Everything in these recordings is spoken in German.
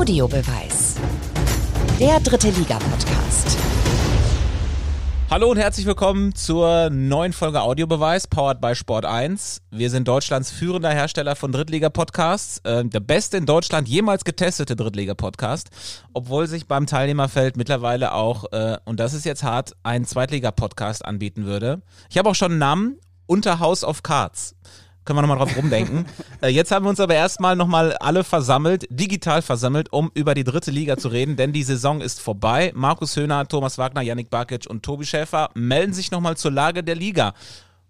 Audiobeweis. Der dritte Liga-Podcast. Hallo und herzlich willkommen zur neuen Folge Audiobeweis, powered by Sport 1. Wir sind Deutschlands führender Hersteller von Drittliga-Podcasts, äh, der beste in Deutschland jemals getestete Drittliga-Podcast, obwohl sich beim Teilnehmerfeld mittlerweile auch, äh, und das ist jetzt hart, ein Zweitliga-Podcast anbieten würde. Ich habe auch schon einen Namen, Unter House of Cards können wir nochmal drauf rumdenken. äh, jetzt haben wir uns aber erstmal nochmal alle versammelt, digital versammelt, um über die dritte Liga zu reden, denn die Saison ist vorbei. Markus Höhner, Thomas Wagner, Yannick Barkic und Tobi Schäfer melden sich nochmal zur Lage der Liga.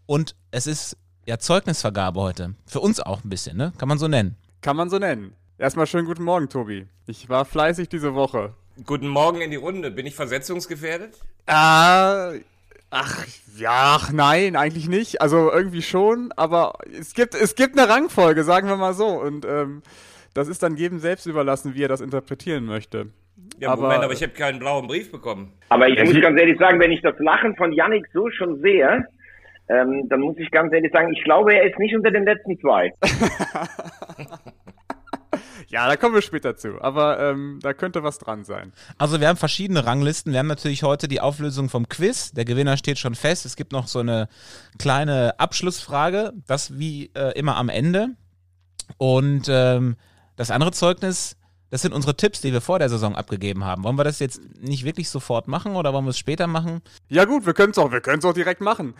Und es ist ja Zeugnisvergabe heute. Für uns auch ein bisschen, ne? Kann man so nennen. Kann man so nennen. Erstmal schönen guten Morgen, Tobi. Ich war fleißig diese Woche. Guten Morgen in die Runde. Bin ich versetzungsgefährdet? Äh, Ach, ja, ach nein, eigentlich nicht. Also irgendwie schon, aber es gibt, es gibt eine Rangfolge, sagen wir mal so. Und ähm, das ist dann jedem selbst überlassen, wie er das interpretieren möchte. Ja, aber, Moment, aber ich habe keinen blauen Brief bekommen. Aber ich muss ganz ehrlich sagen, wenn ich das Lachen von Yannick so schon sehe, ähm, dann muss ich ganz ehrlich sagen, ich glaube, er ist nicht unter den letzten zwei. Ja, da kommen wir später zu. Aber ähm, da könnte was dran sein. Also wir haben verschiedene Ranglisten. Wir haben natürlich heute die Auflösung vom Quiz. Der Gewinner steht schon fest. Es gibt noch so eine kleine Abschlussfrage. Das wie äh, immer am Ende. Und ähm, das andere Zeugnis, das sind unsere Tipps, die wir vor der Saison abgegeben haben. Wollen wir das jetzt nicht wirklich sofort machen oder wollen wir es später machen? Ja gut, wir können es auch, auch direkt machen.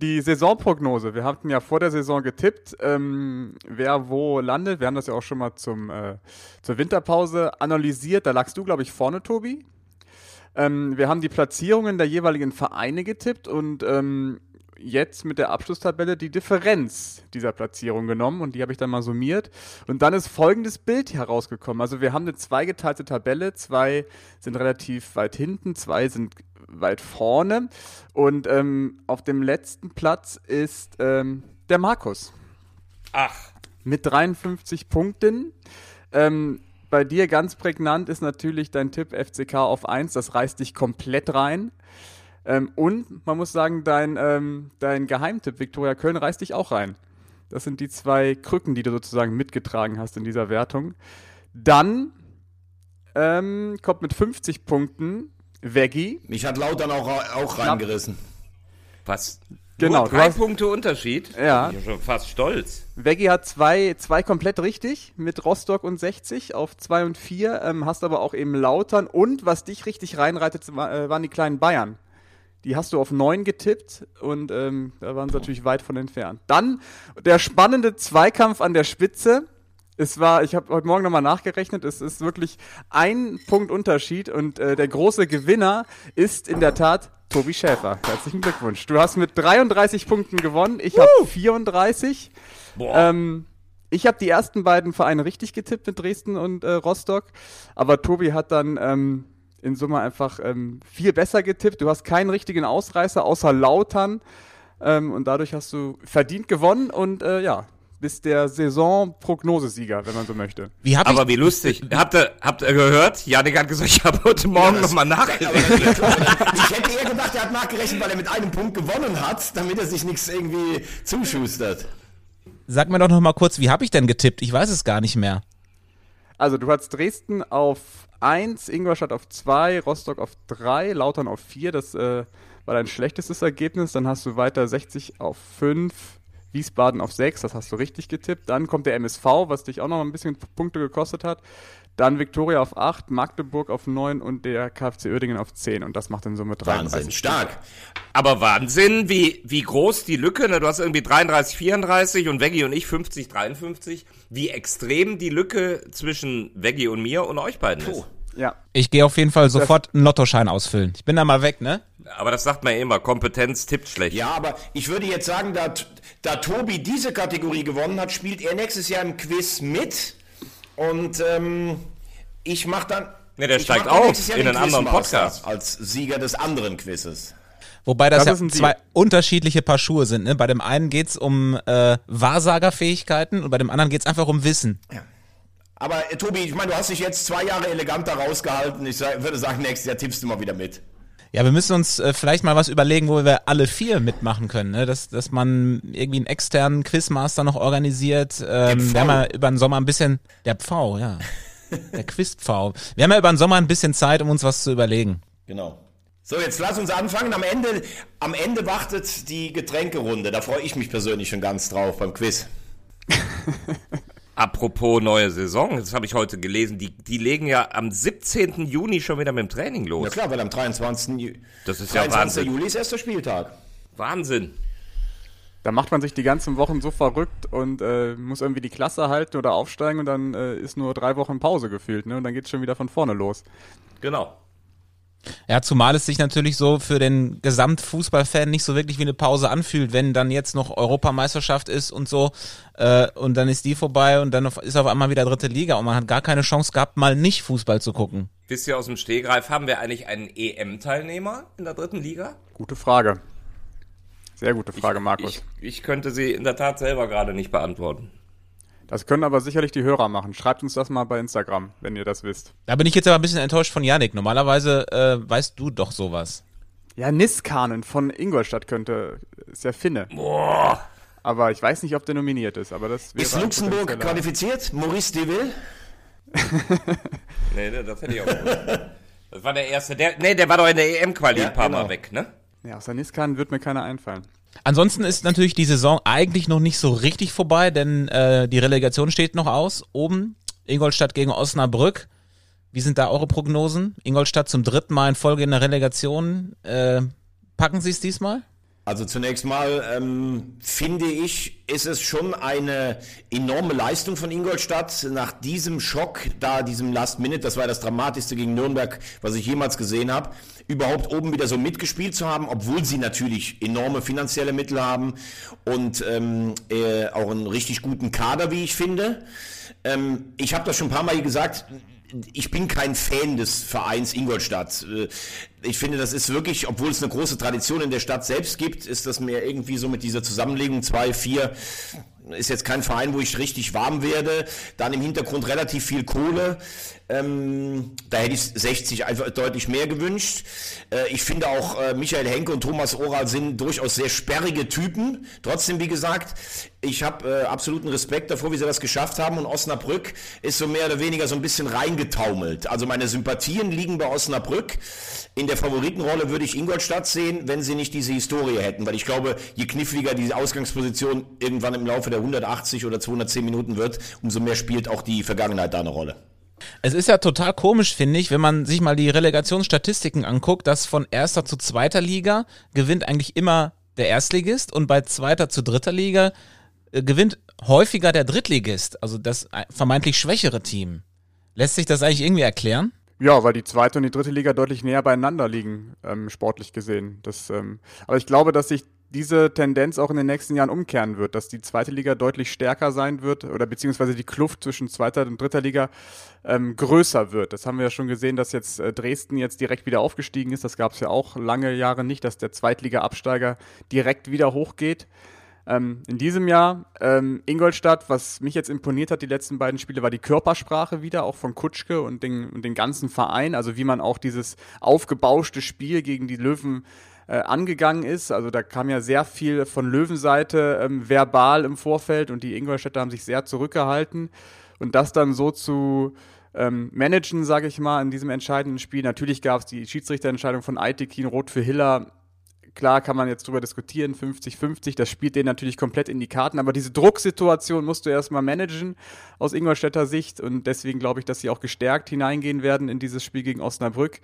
Die Saisonprognose. Wir hatten ja vor der Saison getippt, ähm, wer wo landet. Wir haben das ja auch schon mal zum, äh, zur Winterpause analysiert. Da lagst du, glaube ich, vorne, Tobi. Ähm, wir haben die Platzierungen der jeweiligen Vereine getippt und ähm, jetzt mit der Abschlusstabelle die Differenz dieser Platzierung genommen und die habe ich dann mal summiert. Und dann ist folgendes Bild herausgekommen. Also wir haben eine zweigeteilte Tabelle, zwei sind relativ weit hinten, zwei sind weit vorne. Und ähm, auf dem letzten Platz ist ähm, der Markus. Ach. Mit 53 Punkten. Ähm, bei dir ganz prägnant ist natürlich dein Tipp FCK auf 1. Das reißt dich komplett rein. Ähm, und man muss sagen, dein, ähm, dein Geheimtipp Viktoria Köln reißt dich auch rein. Das sind die zwei Krücken, die du sozusagen mitgetragen hast in dieser Wertung. Dann ähm, kommt mit 50 Punkten Veggie. Mich hat Lautern auch, auch reingerissen. Was? Genau. Nur drei hast, Punkte Unterschied? Ja. Ich bin schon fast stolz. Veggie hat zwei, zwei komplett richtig mit Rostock und 60 auf 2 und 4. Ähm, hast aber auch eben Lautern und was dich richtig reinreitet, äh, waren die kleinen Bayern. Die hast du auf 9 getippt und ähm, da waren sie natürlich weit von entfernt. Dann der spannende Zweikampf an der Spitze. Es war, ich habe heute Morgen nochmal nachgerechnet, es ist wirklich ein Punkt Unterschied und äh, der große Gewinner ist in der Tat Tobi Schäfer. Herzlichen Glückwunsch. Du hast mit 33 Punkten gewonnen, ich habe 34. Ähm, ich habe die ersten beiden Vereine richtig getippt mit Dresden und äh, Rostock, aber Tobi hat dann ähm, in Summe einfach ähm, viel besser getippt. Du hast keinen richtigen Ausreißer außer Lautern ähm, und dadurch hast du verdient gewonnen und äh, ja, bist der Saisonprognosesieger, wenn man so möchte. Wie hab Aber wie lustig. habt, ihr, habt ihr gehört? Janik hat gesagt, ich habe heute Morgen ja, nochmal nachgerechnet. ich hätte eher gedacht, er hat nachgerechnet, weil er mit einem Punkt gewonnen hat, damit er sich nichts irgendwie zuschustert. Sag mir doch noch mal kurz, wie habe ich denn getippt? Ich weiß es gar nicht mehr. Also du hast Dresden auf 1, Ingolstadt auf 2, Rostock auf 3, Lautern auf 4. Das äh, war dein schlechtestes Ergebnis. Dann hast du weiter 60 auf 5, Wiesbaden auf 6, das hast du richtig getippt. Dann kommt der MSV, was dich auch noch ein bisschen Punkte gekostet hat. Dann Viktoria auf 8, Magdeburg auf 9 und der KfC Uerdingen auf 10. Und das macht in Summe 33. Wahnsinn, stark. Aber Wahnsinn, wie, wie groß die Lücke, ne? du hast irgendwie 33, 34 und Veggie und ich 50, 53. Wie extrem die Lücke zwischen Veggie und mir und euch beiden ist. Ja. Ich gehe auf jeden Fall sofort einen Lottoschein ausfüllen. Ich bin da mal weg, ne? Aber das sagt man ja immer, Kompetenz tippt schlecht. Ja, aber ich würde jetzt sagen, da, da Tobi diese Kategorie gewonnen hat, spielt er nächstes Jahr im Quiz mit. Und ähm, ich mache dann. Ne, der steigt auf in einen anderen Podcast. Als Sieger des anderen Quizzes. Wobei das, das ja zwei unterschiedliche Paar Schuhe sind. Ne? Bei dem einen geht es um äh, Wahrsagerfähigkeiten und bei dem anderen geht es einfach um Wissen. Ja. Aber äh, Tobi, ich meine, du hast dich jetzt zwei Jahre eleganter rausgehalten. Ich würde sagen, nächstes Jahr tippst du mal wieder mit. Ja, wir müssen uns äh, vielleicht mal was überlegen, wo wir alle vier mitmachen können. Ne? Dass, dass man irgendwie einen externen Quizmaster noch organisiert. Ähm, wir haben ja über den Sommer ein bisschen, der Pfau, ja. Der Quizpfau. Wir haben ja über den Sommer ein bisschen Zeit, um uns was zu überlegen. Genau. So, jetzt lass uns anfangen. Am Ende, am Ende wartet die Getränkerunde. Da freue ich mich persönlich schon ganz drauf beim Quiz. Apropos neue Saison, das habe ich heute gelesen, die, die legen ja am 17. Juni schon wieder mit dem Training los. Ja klar, weil am 23. Ju Das ist ja 23. Wahnsinn. Juli ist erster Spieltag. Wahnsinn. Da macht man sich die ganzen Wochen so verrückt und äh, muss irgendwie die Klasse halten oder aufsteigen und dann äh, ist nur drei Wochen Pause gefühlt, ne? Und dann geht's schon wieder von vorne los. Genau. Ja, zumal es sich natürlich so für den Gesamtfußballfan nicht so wirklich wie eine Pause anfühlt, wenn dann jetzt noch Europameisterschaft ist und so äh, und dann ist die vorbei und dann ist auf einmal wieder dritte Liga und man hat gar keine Chance gehabt, mal nicht Fußball zu gucken. Wisst ihr aus dem Stehgreif, haben wir eigentlich einen EM-Teilnehmer in der dritten Liga? Gute Frage. Sehr gute Frage, Markus. Ich, ich könnte sie in der Tat selber gerade nicht beantworten. Das können aber sicherlich die Hörer machen. Schreibt uns das mal bei Instagram, wenn ihr das wisst. Da bin ich jetzt aber ein bisschen enttäuscht von Janik. Normalerweise äh, weißt du doch sowas. Ja, Niskanen von Ingolstadt könnte, ist ja Finne. Boah. Aber ich weiß nicht, ob der nominiert ist, aber das wäre Ist Luxemburg qualifiziert? Maurice Deville? Nee, nee, das hätte ich auch. Das war der erste. Der, nee, der war doch in der EM-Quali Ja, ein paar genau. Mal weg, ne? Ja, aus der Niskanen wird mir keiner einfallen. Ansonsten ist natürlich die Saison eigentlich noch nicht so richtig vorbei, denn äh, die Relegation steht noch aus. Oben Ingolstadt gegen Osnabrück. Wie sind da eure Prognosen? Ingolstadt zum dritten Mal in Folge in der Relegation. Äh, packen sie es diesmal? Also zunächst mal ähm, finde ich, ist es schon eine enorme Leistung von Ingolstadt nach diesem Schock, da diesem Last Minute, das war das Dramatischste gegen Nürnberg, was ich jemals gesehen habe, überhaupt oben wieder so mitgespielt zu haben, obwohl sie natürlich enorme finanzielle Mittel haben und ähm, äh, auch einen richtig guten Kader, wie ich finde. Ähm, ich habe das schon ein paar Mal gesagt, ich bin kein Fan des Vereins Ingolstadt. Äh, Ich finde, das ist wirklich, obwohl es eine große Tradition in der Stadt selbst gibt, ist das mir irgendwie so mit dieser Zusammenlegung 2, 4, ist jetzt kein Verein, wo ich richtig warm werde. Dann im Hintergrund relativ viel Kohle. Ähm, da hätte ich 60 einfach deutlich mehr gewünscht. Äh, ich finde auch, äh, Michael Henke und Thomas Oral sind durchaus sehr sperrige Typen. Trotzdem, wie gesagt, ich habe äh, absoluten Respekt davor, wie sie das geschafft haben. Und Osnabrück ist so mehr oder weniger so ein bisschen reingetaumelt. Also meine Sympathien liegen bei Osnabrück. In der Favoritenrolle würde ich Ingolstadt sehen, wenn sie nicht diese Historie hätten. Weil ich glaube, je kniffliger die Ausgangsposition irgendwann im Laufe der 180 oder 210 Minuten wird, umso mehr spielt auch die Vergangenheit da eine Rolle. Es ist ja total komisch, finde ich, wenn man sich mal die Relegationsstatistiken anguckt, dass von erster zu zweiter Liga gewinnt eigentlich immer der Erstligist und bei zweiter zu dritter Liga äh, gewinnt häufiger der Drittligist, also das äh, vermeintlich schwächere Team. Lässt sich das eigentlich irgendwie erklären? Ja, weil die zweite und die dritte Liga deutlich näher beieinander liegen, ähm, sportlich gesehen. Das, ähm, aber ich glaube, dass sich diese Tendenz auch in den nächsten Jahren umkehren wird, dass die zweite Liga deutlich stärker sein wird oder beziehungsweise die Kluft zwischen zweiter und dritter Liga ähm, größer wird. Das haben wir ja schon gesehen, dass jetzt äh, Dresden jetzt direkt wieder aufgestiegen ist. Das gab es ja auch lange Jahre nicht, dass der Zweitliga-Absteiger direkt wieder hochgeht. Ähm, in diesem Jahr ähm, Ingolstadt, was mich jetzt imponiert hat, die letzten beiden Spiele, war die Körpersprache wieder, auch von Kutschke und den, und den ganzen Verein. Also wie man auch dieses aufgebauschte Spiel gegen die Löwen äh, angegangen ist. Also da kam ja sehr viel von Löwenseite ähm, verbal im Vorfeld und die Ingolstädter haben sich sehr zurückgehalten. Und das dann so zu ähm, managen, sage ich mal, in diesem entscheidenden Spiel. Natürlich gab es die Schiedsrichterentscheidung von Aitekin, Rot für Hiller, Klar kann man jetzt drüber diskutieren, 50-50, das spielt denen natürlich komplett in die Karten, aber diese Drucksituation musst du erstmal managen aus Ingolstädter Sicht und deswegen glaube ich, dass sie auch gestärkt hineingehen werden in dieses Spiel gegen Osnabrück.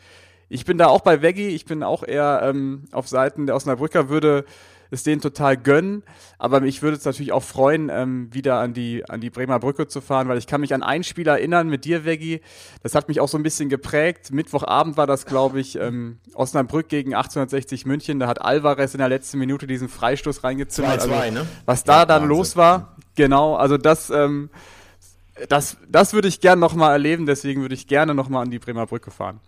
Ich bin da auch bei Veggie, ich bin auch eher ähm, auf Seiten der Osnabrücker, würde es denen total gönnen, aber mich würde es natürlich auch freuen, ähm, wieder an die, an die Bremer Brücke zu fahren, weil ich kann mich an ein Spiel erinnern mit dir, Veggie, das hat mich auch so ein bisschen geprägt. Mittwochabend war das, glaube ich, ähm, Osnabrück gegen 1860 München, da hat Alvarez in der letzten Minute diesen Freistoß reingezimmert. 2-2, also, ne? Was da Ja, dann Wahnsinn. los war, genau, also das, ähm, das, das würde ich gern nochmal erleben, deswegen würde ich gerne nochmal an die Bremer Brücke fahren.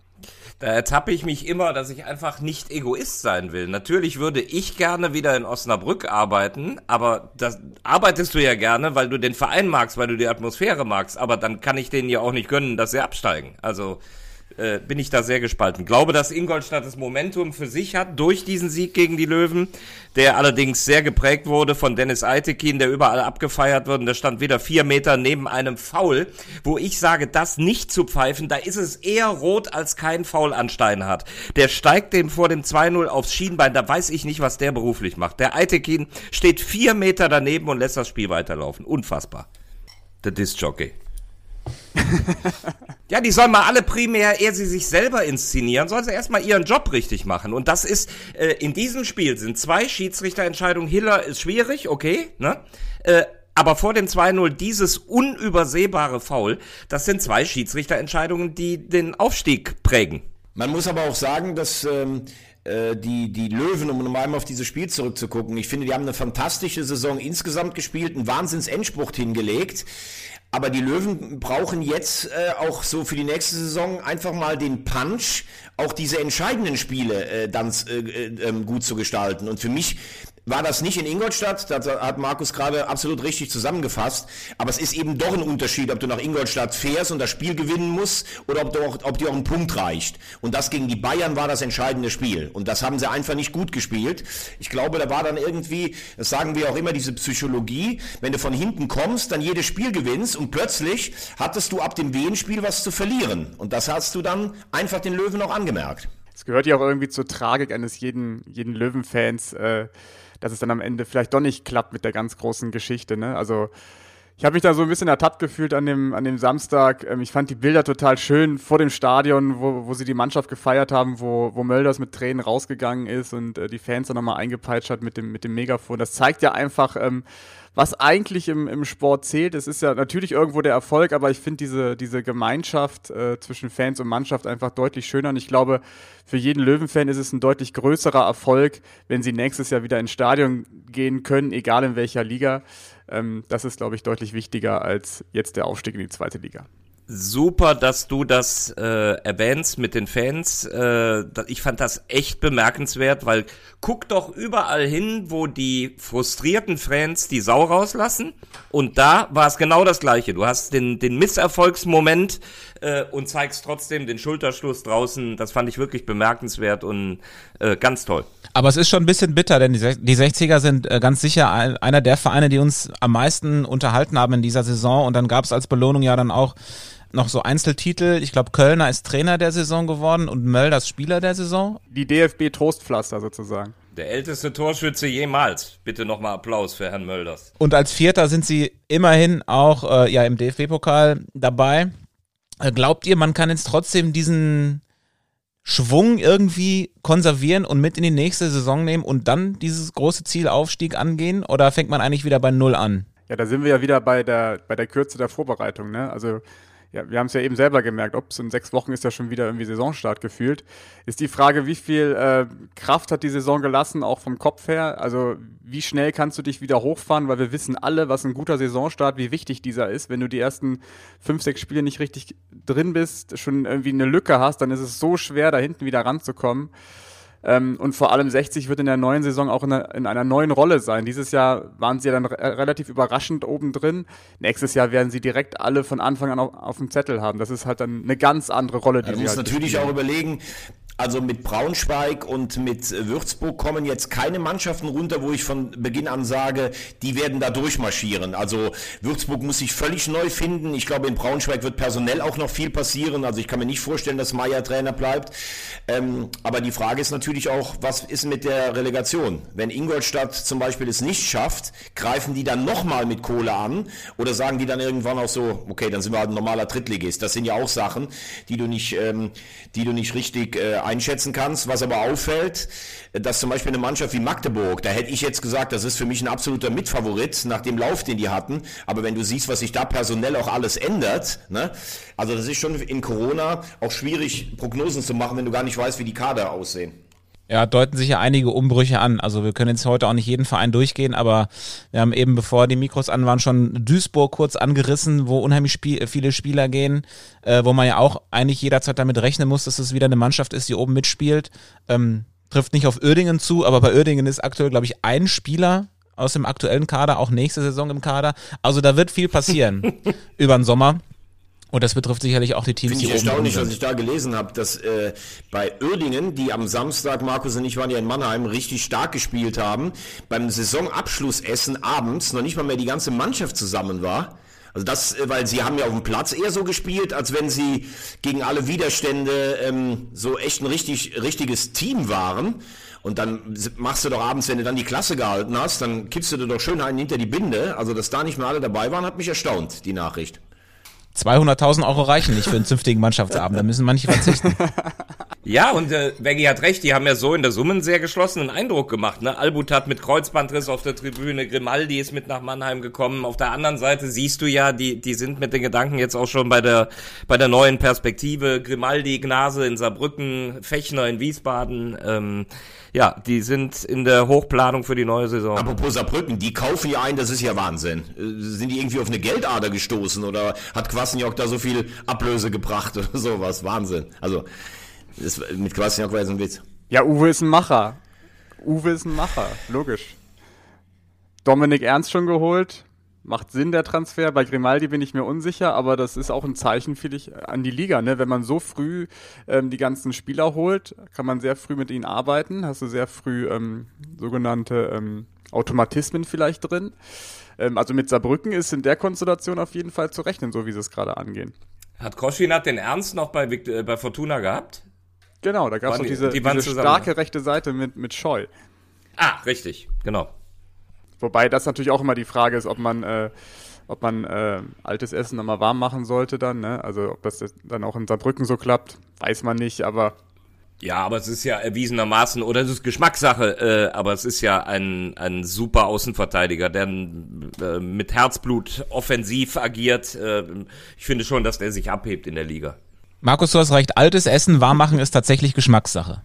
Da ertappe ich mich immer, dass ich einfach nicht Egoist sein will. Natürlich würde ich gerne wieder in Osnabrück arbeiten, aber das arbeitest du ja gerne, weil du den Verein magst, weil du die Atmosphäre magst, aber dann kann ich denen ja auch nicht gönnen, dass sie absteigen. Also äh, bin ich da sehr gespalten. Glaube, dass Ingolstadt das Momentum für sich hat durch diesen Sieg gegen die Löwen, der allerdings sehr geprägt wurde von Dennis Eitekin, der überall abgefeiert wird. Und der stand wieder vier Meter neben einem Foul, wo ich sage, das nicht zu pfeifen, da ist es eher rot als kein Foul an Stein hat. Der steigt dem vor dem 2-0 aufs Schienbein, da weiß ich nicht, was der beruflich macht. Der Eitekin steht vier Meter daneben und lässt das Spiel weiterlaufen. Unfassbar. Der Disc-Jockey. ja, die sollen mal alle primär, ehe sie sich selber inszenieren, sollen sie erstmal ihren Job richtig machen. Und das ist, äh, in diesem Spiel sind zwei Schiedsrichterentscheidungen. Hiller ist schwierig, okay, ne? Äh, aber vor dem 2-0 dieses unübersehbare Foul, das sind zwei Schiedsrichterentscheidungen, die den Aufstieg prägen. Man muss aber auch sagen, dass ähm, äh, die, die Löwen, um nochmal auf dieses Spiel zurückzugucken, ich finde, die haben eine fantastische Saison insgesamt gespielt, einen Wahnsinns-Endspruch hingelegt. Aber die Löwen brauchen jetzt äh, auch so für die nächste Saison einfach mal den Punch, auch diese entscheidenden Spiele äh, dann äh, äh, ähm, gut zu gestalten. Und für mich war das nicht in Ingolstadt, das hat Markus gerade absolut richtig zusammengefasst, aber es ist eben doch ein Unterschied, ob du nach Ingolstadt fährst und das Spiel gewinnen musst oder ob, du auch, ob dir auch ein Punkt reicht. Und das gegen die Bayern war das entscheidende Spiel und das haben sie einfach nicht gut gespielt. Ich glaube, da war dann irgendwie, das sagen wir auch immer, diese Psychologie, wenn du von hinten kommst, dann jedes Spiel gewinnst und plötzlich hattest du ab dem Wehenspiel was zu verlieren und das hast du dann einfach den Löwen auch angemerkt. Es gehört ja auch irgendwie zur Tragik eines jeden, jeden Löwenfans, äh, dass es dann am Ende vielleicht doch nicht klappt mit der ganz großen Geschichte. Ne? Also ich habe mich da so ein bisschen ertappt gefühlt an dem, an dem Samstag. Ähm, ich fand die Bilder total schön vor dem Stadion, wo, wo sie die Mannschaft gefeiert haben, wo, wo Mölders mit Tränen rausgegangen ist und äh, die Fans dann nochmal eingepeitscht hat mit dem, mit dem Megafon. Das zeigt ja einfach, ähm, was eigentlich im, im Sport zählt. Es ist ja natürlich irgendwo der Erfolg, aber ich finde diese, diese Gemeinschaft äh, zwischen Fans und Mannschaft einfach deutlich schöner. Und ich glaube, für jeden Löwenfan ist es ein deutlich größerer Erfolg, wenn sie nächstes Jahr wieder ins Stadion gehen können, egal in welcher Liga. Ähm, das ist, glaube ich, deutlich wichtiger als jetzt der Aufstieg in die zweite Liga super, dass du das äh, erwähnst mit den Fans. Äh, ich fand das echt bemerkenswert, weil guck doch überall hin, wo die frustrierten Fans die Sau rauslassen. Und da war es genau das Gleiche. Du hast den, den Misserfolgsmoment äh, und zeigst trotzdem den Schulterschluss draußen. Das fand ich wirklich bemerkenswert und äh, ganz toll. Aber es ist schon ein bisschen bitter, denn die, die 60er sind äh, ganz sicher einer der Vereine, die uns am meisten unterhalten haben in dieser Saison. Und dann gab es als Belohnung ja dann auch noch so Einzeltitel. Ich glaube, Kölner ist Trainer der Saison geworden und Mölders Spieler der Saison. Die DFB Trostpflaster sozusagen. Der älteste Torschütze jemals. Bitte nochmal Applaus für Herrn Mölders. Und als Vierter sind sie immerhin auch äh, ja im DFB-Pokal dabei. Äh, glaubt ihr, man kann jetzt trotzdem diesen Schwung irgendwie konservieren und mit in die nächste Saison nehmen und dann dieses große Zielaufstieg angehen? Oder fängt man eigentlich wieder bei Null an? Ja, da sind wir ja wieder bei der, bei der Kürze der Vorbereitung. Ne? Also ja, wir haben es ja eben selber gemerkt, ob es in sechs Wochen ist ja schon wieder irgendwie Saisonstart gefühlt. Ist die Frage, wie viel äh, Kraft hat die Saison gelassen, auch vom Kopf her? Also wie schnell kannst du dich wieder hochfahren? Weil wir wissen alle, was ein guter Saisonstart, wie wichtig dieser ist. Wenn du die ersten fünf, sechs Spiele nicht richtig drin bist, schon irgendwie eine Lücke hast, dann ist es so schwer, da hinten wieder ranzukommen. Ähm, und vor allem 60 wird in der neuen Saison auch in einer, in einer neuen Rolle sein. Dieses Jahr waren sie ja dann re relativ überraschend oben drin. Nächstes Jahr werden sie direkt alle von Anfang an auf, auf dem Zettel haben. Das ist halt dann eine ganz andere Rolle, die ja, sie muss halt natürlich auch überlegen, also mit Braunschweig und mit Würzburg kommen jetzt keine Mannschaften runter, wo ich von Beginn an sage, die werden da durchmarschieren. Also Würzburg muss sich völlig neu finden. Ich glaube, in Braunschweig wird personell auch noch viel passieren. Also ich kann mir nicht vorstellen, dass Meier Trainer bleibt. Ähm, aber die Frage ist natürlich auch, was ist mit der Relegation? Wenn Ingolstadt zum Beispiel es nicht schafft, greifen die dann nochmal mit Kohle an oder sagen die dann irgendwann auch so, okay, dann sind wir halt ein normaler Drittligist. Das sind ja auch Sachen, die du nicht, ähm, die du nicht richtig äh, einschätzen kannst. Was aber auffällt, dass zum Beispiel eine Mannschaft wie Magdeburg, da hätte ich jetzt gesagt, das ist für mich ein absoluter Mitfavorit nach dem Lauf, den die hatten. Aber wenn du siehst, was sich da personell auch alles ändert, ne? also das ist schon in Corona auch schwierig, Prognosen zu machen, wenn du gar nicht weißt, wie die Kader aussehen. Ja, deuten sich ja einige Umbrüche an. Also wir können jetzt heute auch nicht jeden Verein durchgehen, aber wir haben eben, bevor die Mikros an waren, schon Duisburg kurz angerissen, wo unheimlich Spiel, viele Spieler gehen, äh, wo man ja auch eigentlich jederzeit damit rechnen muss, dass es wieder eine Mannschaft ist, die oben mitspielt. Ähm, trifft nicht auf Uerdingen zu, aber bei Uerdingen ist aktuell, glaube ich, ein Spieler aus dem aktuellen Kader, auch nächste Saison im Kader. Also da wird viel passieren über den Sommer. Und das betrifft sicherlich auch die Teams, Finde die ich oben erstaunlich, drin was sind. ich da gelesen habe, dass äh, bei Uerdingen, die am Samstag, Markus und ich waren ja in Mannheim, richtig stark gespielt haben, beim Saisonabschlussessen abends noch nicht mal mehr die ganze Mannschaft zusammen war. Also das, äh, weil sie haben ja auf dem Platz eher so gespielt, als wenn sie gegen alle Widerstände ähm, so echt ein richtig, richtiges Team waren. Und dann machst du doch abends, wenn du dann die Klasse gehalten hast, dann kippst du dir doch schön einen hinter die Binde. Also, dass da nicht mehr alle dabei waren, hat mich erstaunt, die Nachricht. 200.000 Euro reichen nicht für einen zünftigen Mannschaftsabend, da müssen manche verzichten. Ja, und äh, Veggie hat recht, die haben ja so in der Summe einen sehr geschlossenen Eindruck gemacht. Ne? Albut hat mit Kreuzbandriss auf der Tribüne, Grimaldi ist mit nach Mannheim gekommen. Auf der anderen Seite siehst du ja, die, die sind mit den Gedanken jetzt auch schon bei der, bei der neuen Perspektive. Grimaldi, Gnase in Saarbrücken, Fechner in Wiesbaden. Ähm, ja, die sind in der Hochplanung für die neue Saison. Apropos Saarbrücken, die kaufen ja ein, das ist ja Wahnsinn. Äh, Sind die irgendwie auf eine Geldader gestoßen oder hat Kwasniok da so viel Ablöse gebracht oder sowas? Wahnsinn. Also, das, mit Kwasniok war jetzt ein Witz. Ja, Uwe ist ein Macher. Uwe ist ein Macher, logisch. Dominik Ernst schon geholt. Macht Sinn, der Transfer. Bei Grimaldi bin ich mir unsicher, aber das ist auch ein Zeichen, finde ich, an die Liga. Ne? Wenn man so früh ähm, die ganzen Spieler holt, kann man sehr früh mit ihnen arbeiten. Hast du sehr früh ähm, sogenannte ähm, Automatismen vielleicht drin. Ähm, also mit Saarbrücken ist in der Konstellation auf jeden Fall zu rechnen, so wie sie es gerade angehen. Hat Koschinat den Ernst noch bei, äh, bei Fortuna gehabt? Genau, da gab es die- diese, die diese starke rechte Seite mit, mit Scheu. Ah, richtig, genau. Wobei das natürlich auch immer die Frage ist, ob man, äh, ob man äh, altes Essen nochmal warm machen sollte dann. Ne? Also ob das dann auch in Saarbrücken so klappt, weiß man nicht, aber Ja, aber es ist ja erwiesenermaßen, oder es ist Geschmackssache, äh, aber es ist ja ein, ein super Außenverteidiger, der äh, mit Herzblut offensiv agiert. Äh, ich finde schon, dass der sich abhebt in der Liga. Markus, du hast recht, altes Essen warm machen ist tatsächlich Geschmackssache.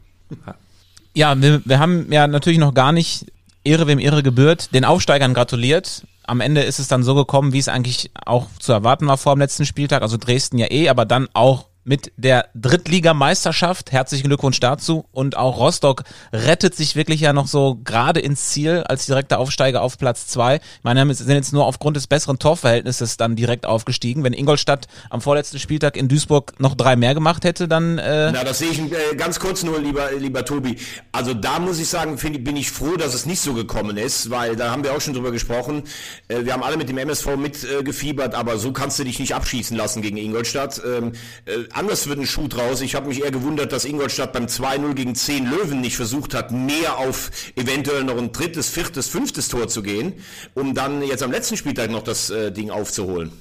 Ja, wir, wir haben ja natürlich noch gar nicht Ehre wem Ehre gebührt, den Aufsteigern gratuliert. Am Ende ist es dann so gekommen, wie es eigentlich auch zu erwarten war vor dem letzten Spieltag. Also Dresden ja eh, aber dann auch mit der Drittligameisterschaft. Herzlichen Glückwunsch dazu. Und auch Rostock rettet sich wirklich ja noch so gerade ins Ziel als direkter Aufsteiger auf Platz zwei. Meine, wir sind jetzt nur aufgrund des besseren Torverhältnisses dann direkt aufgestiegen. Wenn Ingolstadt am vorletzten Spieltag in Duisburg noch drei mehr gemacht hätte, dann äh, Na, das sehe ich äh, ganz kurz nur, lieber, lieber Tobi. Also da muss ich sagen, find, bin ich froh, dass es nicht so gekommen ist, weil da haben wir auch schon drüber gesprochen. Äh, wir haben alle mit dem MSV mitgefiebert, gefiebert, aber so kannst du dich nicht abschießen lassen gegen Ingolstadt. Ähm, äh, anders wird ein Schuh draus. Ich habe mich eher gewundert, dass Ingolstadt beim 2-0 gegen 10 Löwen nicht versucht hat, mehr auf eventuell noch ein drittes, viertes, fünftes Tor zu gehen, um dann jetzt am letzten Spieltag noch das äh, Ding aufzuholen.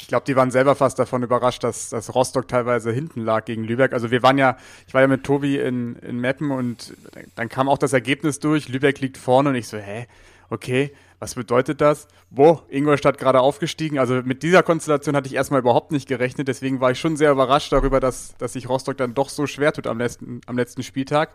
ich glaube, die waren selber fast davon überrascht, dass, dass Rostock teilweise hinten lag gegen Lübeck. Also wir waren ja, ich war ja mit Tobi in, in Meppen und dann kam auch das Ergebnis durch, Lübeck liegt vorne und ich so, hä, okay, was bedeutet das? Wo? Ingolstadt gerade aufgestiegen. Also mit dieser Konstellation hatte ich erstmal überhaupt nicht gerechnet. Deswegen war ich schon sehr überrascht darüber, dass, dass sich Rostock dann doch so schwer tut am letzten, am letzten Spieltag.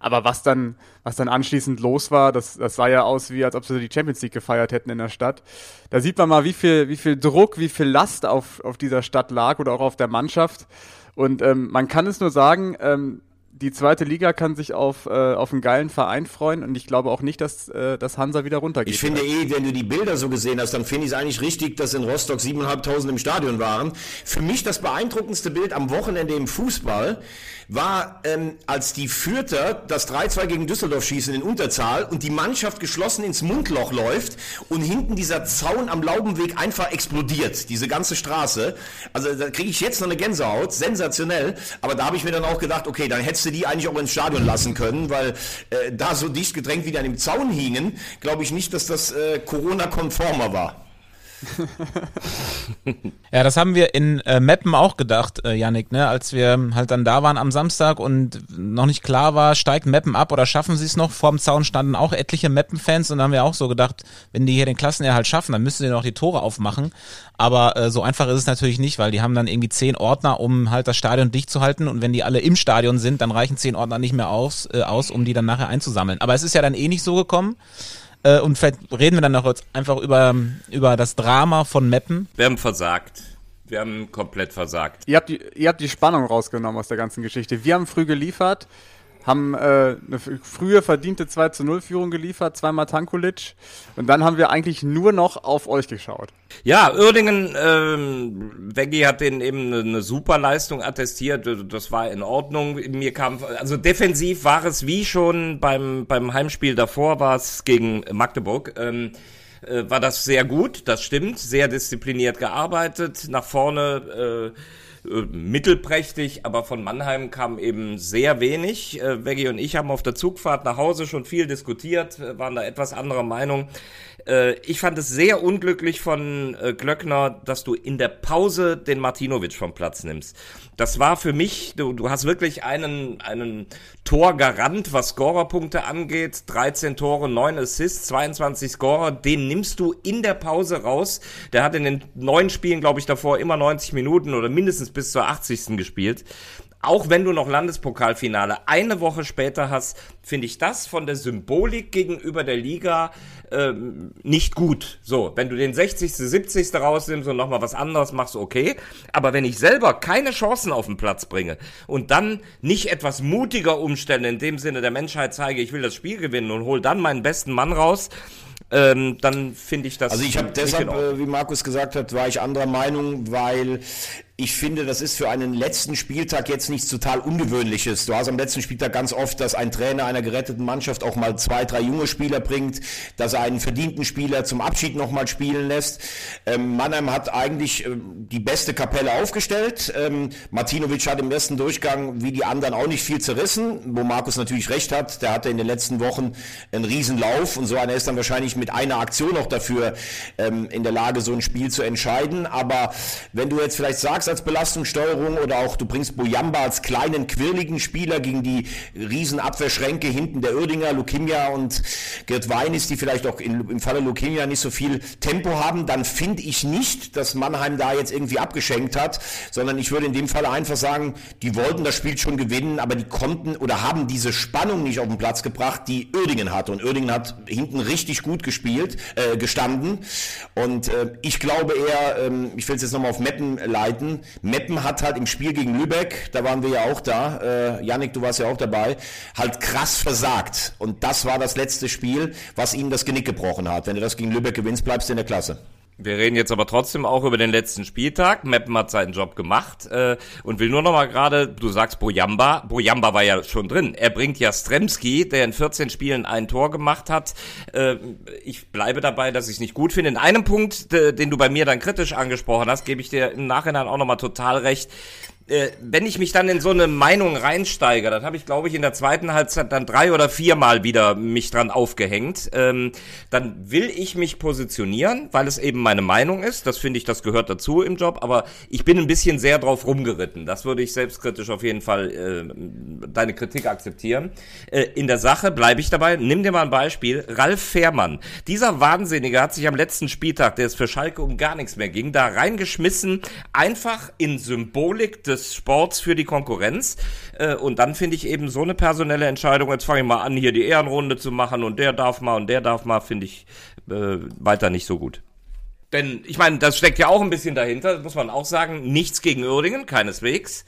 Aber was dann, was dann anschließend los war, das, das sah ja aus, wie als ob sie die Champions League gefeiert hätten in der Stadt. Da sieht man mal, wie viel, wie viel Druck, wie viel Last auf, auf dieser Stadt lag oder auch auf der Mannschaft. Und ähm, man kann es nur sagen, ähm, die zweite Liga kann sich auf, äh, auf einen geilen Verein freuen und ich glaube auch nicht, dass, äh, dass Hansa wieder runtergeht. Ich finde eh, wenn du die Bilder so gesehen hast, dann finde ich es eigentlich richtig, dass in Rostock 7.500 im Stadion waren. Für mich das beeindruckendste Bild am Wochenende im Fußball war, ähm, als die Fürther das 3-2 gegen Düsseldorf schießen in Unterzahl und die Mannschaft geschlossen ins Mundloch läuft und hinten dieser Zaun am Laubenweg einfach explodiert, diese ganze Straße. Also da kriege ich jetzt noch eine Gänsehaut, sensationell. Aber da habe ich mir dann auch gedacht, okay, dann hättest du die eigentlich auch ins Stadion lassen können, weil äh, da so dicht gedrängt wie die an dem Zaun hingen, glaube ich nicht, dass das äh, Corona-konformer war. Ja, das haben wir in äh, Meppen auch gedacht, äh, Yannick, ne? als wir halt dann da waren am Samstag und noch nicht klar war, steigt Meppen ab oder schaffen sie es noch. Vorm Zaun standen auch etliche Meppen-Fans und dann haben wir auch so gedacht, wenn die hier den Klassenerhalt schaffen, dann müssen sie noch die Tore aufmachen. Aber äh, so einfach ist es natürlich nicht, weil die haben dann irgendwie zehn Ordner, um halt das Stadion dicht zu halten und wenn die alle im Stadion sind, dann reichen zehn Ordner nicht mehr aus, äh, aus um die dann nachher einzusammeln. Aber es ist ja dann eh nicht so gekommen. Äh, und vielleicht reden wir dann noch jetzt einfach über, über das Drama von Meppen. Wir haben versagt. Wir haben komplett versagt. Ihr habt, die, ihr habt die Spannung rausgenommen aus der ganzen Geschichte. Wir haben früh geliefert haben äh, eine frühe verdiente 2 zu 0 Führung geliefert, zweimal Tankulic. Und dann haben wir eigentlich nur noch auf euch geschaut. Ja, Uerdingen, ähm, Veggie hat denen eben eine, eine super Leistung attestiert. Das war in Ordnung. Mir kam, also defensiv war es wie schon beim, beim Heimspiel davor, war es gegen Magdeburg. Ähm, äh, war das sehr gut, das stimmt, sehr diszipliniert gearbeitet, nach vorne äh, äh, mittelprächtig, aber von Mannheim kam eben sehr wenig. Äh, Veggie und ich haben auf der Zugfahrt nach Hause schon viel diskutiert, äh, waren da etwas anderer Meinung. Äh, ich fand es sehr unglücklich von äh, Glöckner, dass du in der Pause den Martinovic vom Platz nimmst. Das war für mich, du, du hast wirklich einen, einen Torgarant, was Scorerpunkte angeht. 13 Tore, 9 Assists, 22 Scorer. Den nimmst du in der Pause raus. Der hat in den neun Spielen, glaube ich, davor immer 90 Minuten oder mindestens bis zur 80. gespielt auch wenn du noch Landespokalfinale eine Woche später hast, finde ich das von der Symbolik gegenüber der Liga ähm, nicht gut. So, wenn du den 60., 70. rausnimmst und nochmal was anderes machst, okay. Aber wenn ich selber keine Chancen auf den Platz bringe und dann nicht etwas mutiger umstelle, in dem Sinne der Menschheit zeige, ich will das Spiel gewinnen und hol dann meinen besten Mann raus, ähm, dann finde ich das. Also ich habe deshalb, äh, wie Markus gesagt hat, war ich anderer Meinung, weil ich finde, das ist für einen letzten Spieltag jetzt nichts total Ungewöhnliches. Du hast am letzten Spieltag ganz oft, dass ein Trainer einer geretteten Mannschaft auch mal zwei, drei junge Spieler bringt, dass er einen verdienten Spieler zum Abschied nochmal spielen lässt. Ähm, Mannheim hat eigentlich ähm, die beste Kapelle aufgestellt. Ähm, Martinovic hat im ersten Durchgang wie die anderen auch nicht viel zerrissen, wo Markus natürlich recht hat. Der hatte in den letzten Wochen einen Riesenlauf und so einer ist dann wahrscheinlich mit einer Aktion noch dafür ähm, in der Lage, so ein Spiel zu entscheiden. Aber wenn du jetzt vielleicht sagst, als Belastungssteuerung oder auch du bringst Bojamba als kleinen, quirligen Spieler gegen die riesen Abwehrschränke hinten der Oerdinger, Lukimia und Gerd Weinis, die vielleicht auch in, im Falle Lukimia nicht so viel Tempo haben, dann finde ich nicht, dass Mannheim da jetzt irgendwie abgeschenkt hat, sondern ich würde in dem Fall einfach sagen, die wollten das Spiel schon gewinnen, aber die konnten oder haben diese Spannung nicht auf den Platz gebracht, die Oerdingen hatte. Und Oerdingen hat hinten richtig gut gespielt, äh, gestanden. Und äh, ich glaube eher, ähm, ich will es jetzt nochmal auf Meppen leiten, Meppen hat halt im Spiel gegen Lübeck, da waren wir ja auch da, äh, Yannick, du warst ja auch dabei, halt krass versagt. Und das war das letzte Spiel, was ihnen das Genick gebrochen hat. Wenn du das gegen Lübeck gewinnst, bleibst du in der Klasse. Wir reden jetzt aber trotzdem auch über den letzten Spieltag. Meppen hat seinen Job gemacht äh, und will nur noch mal gerade, du sagst Bojamba, Bojamba war ja schon drin. Er bringt ja Stremski, der in 14 Spielen ein Tor gemacht hat. Äh, ich bleibe dabei, dass ich es nicht gut finde. In einem Punkt, den du bei mir dann kritisch angesprochen hast, gebe ich dir im Nachhinein auch noch mal total recht äh, wenn ich mich dann in so eine Meinung reinsteige, dann habe ich, glaube ich, in der zweiten Halbzeit dann drei oder viermal wieder mich dran aufgehängt, ähm, dann will ich mich positionieren, weil es eben meine Meinung ist. Das finde ich, das gehört dazu im Job, aber ich bin ein bisschen sehr drauf rumgeritten. Das würde ich selbstkritisch auf jeden Fall äh, deine Kritik akzeptieren. Äh, in der Sache bleibe ich dabei. Nimm dir mal ein Beispiel. Ralf Fährmann. Dieser Wahnsinnige hat sich am letzten Spieltag, der es für Schalke um gar nichts mehr ging, da reingeschmissen, einfach in Symbolik des Sports für die Konkurrenz. Äh, und dann finde ich eben so eine personelle Entscheidung, jetzt fange ich mal an, hier die Ehrenrunde zu machen und der darf mal und der darf mal, finde ich äh, weiter nicht so gut. Denn ich meine, das steckt ja auch ein bisschen dahinter, muss man auch sagen, nichts gegen Uerdingen, keineswegs.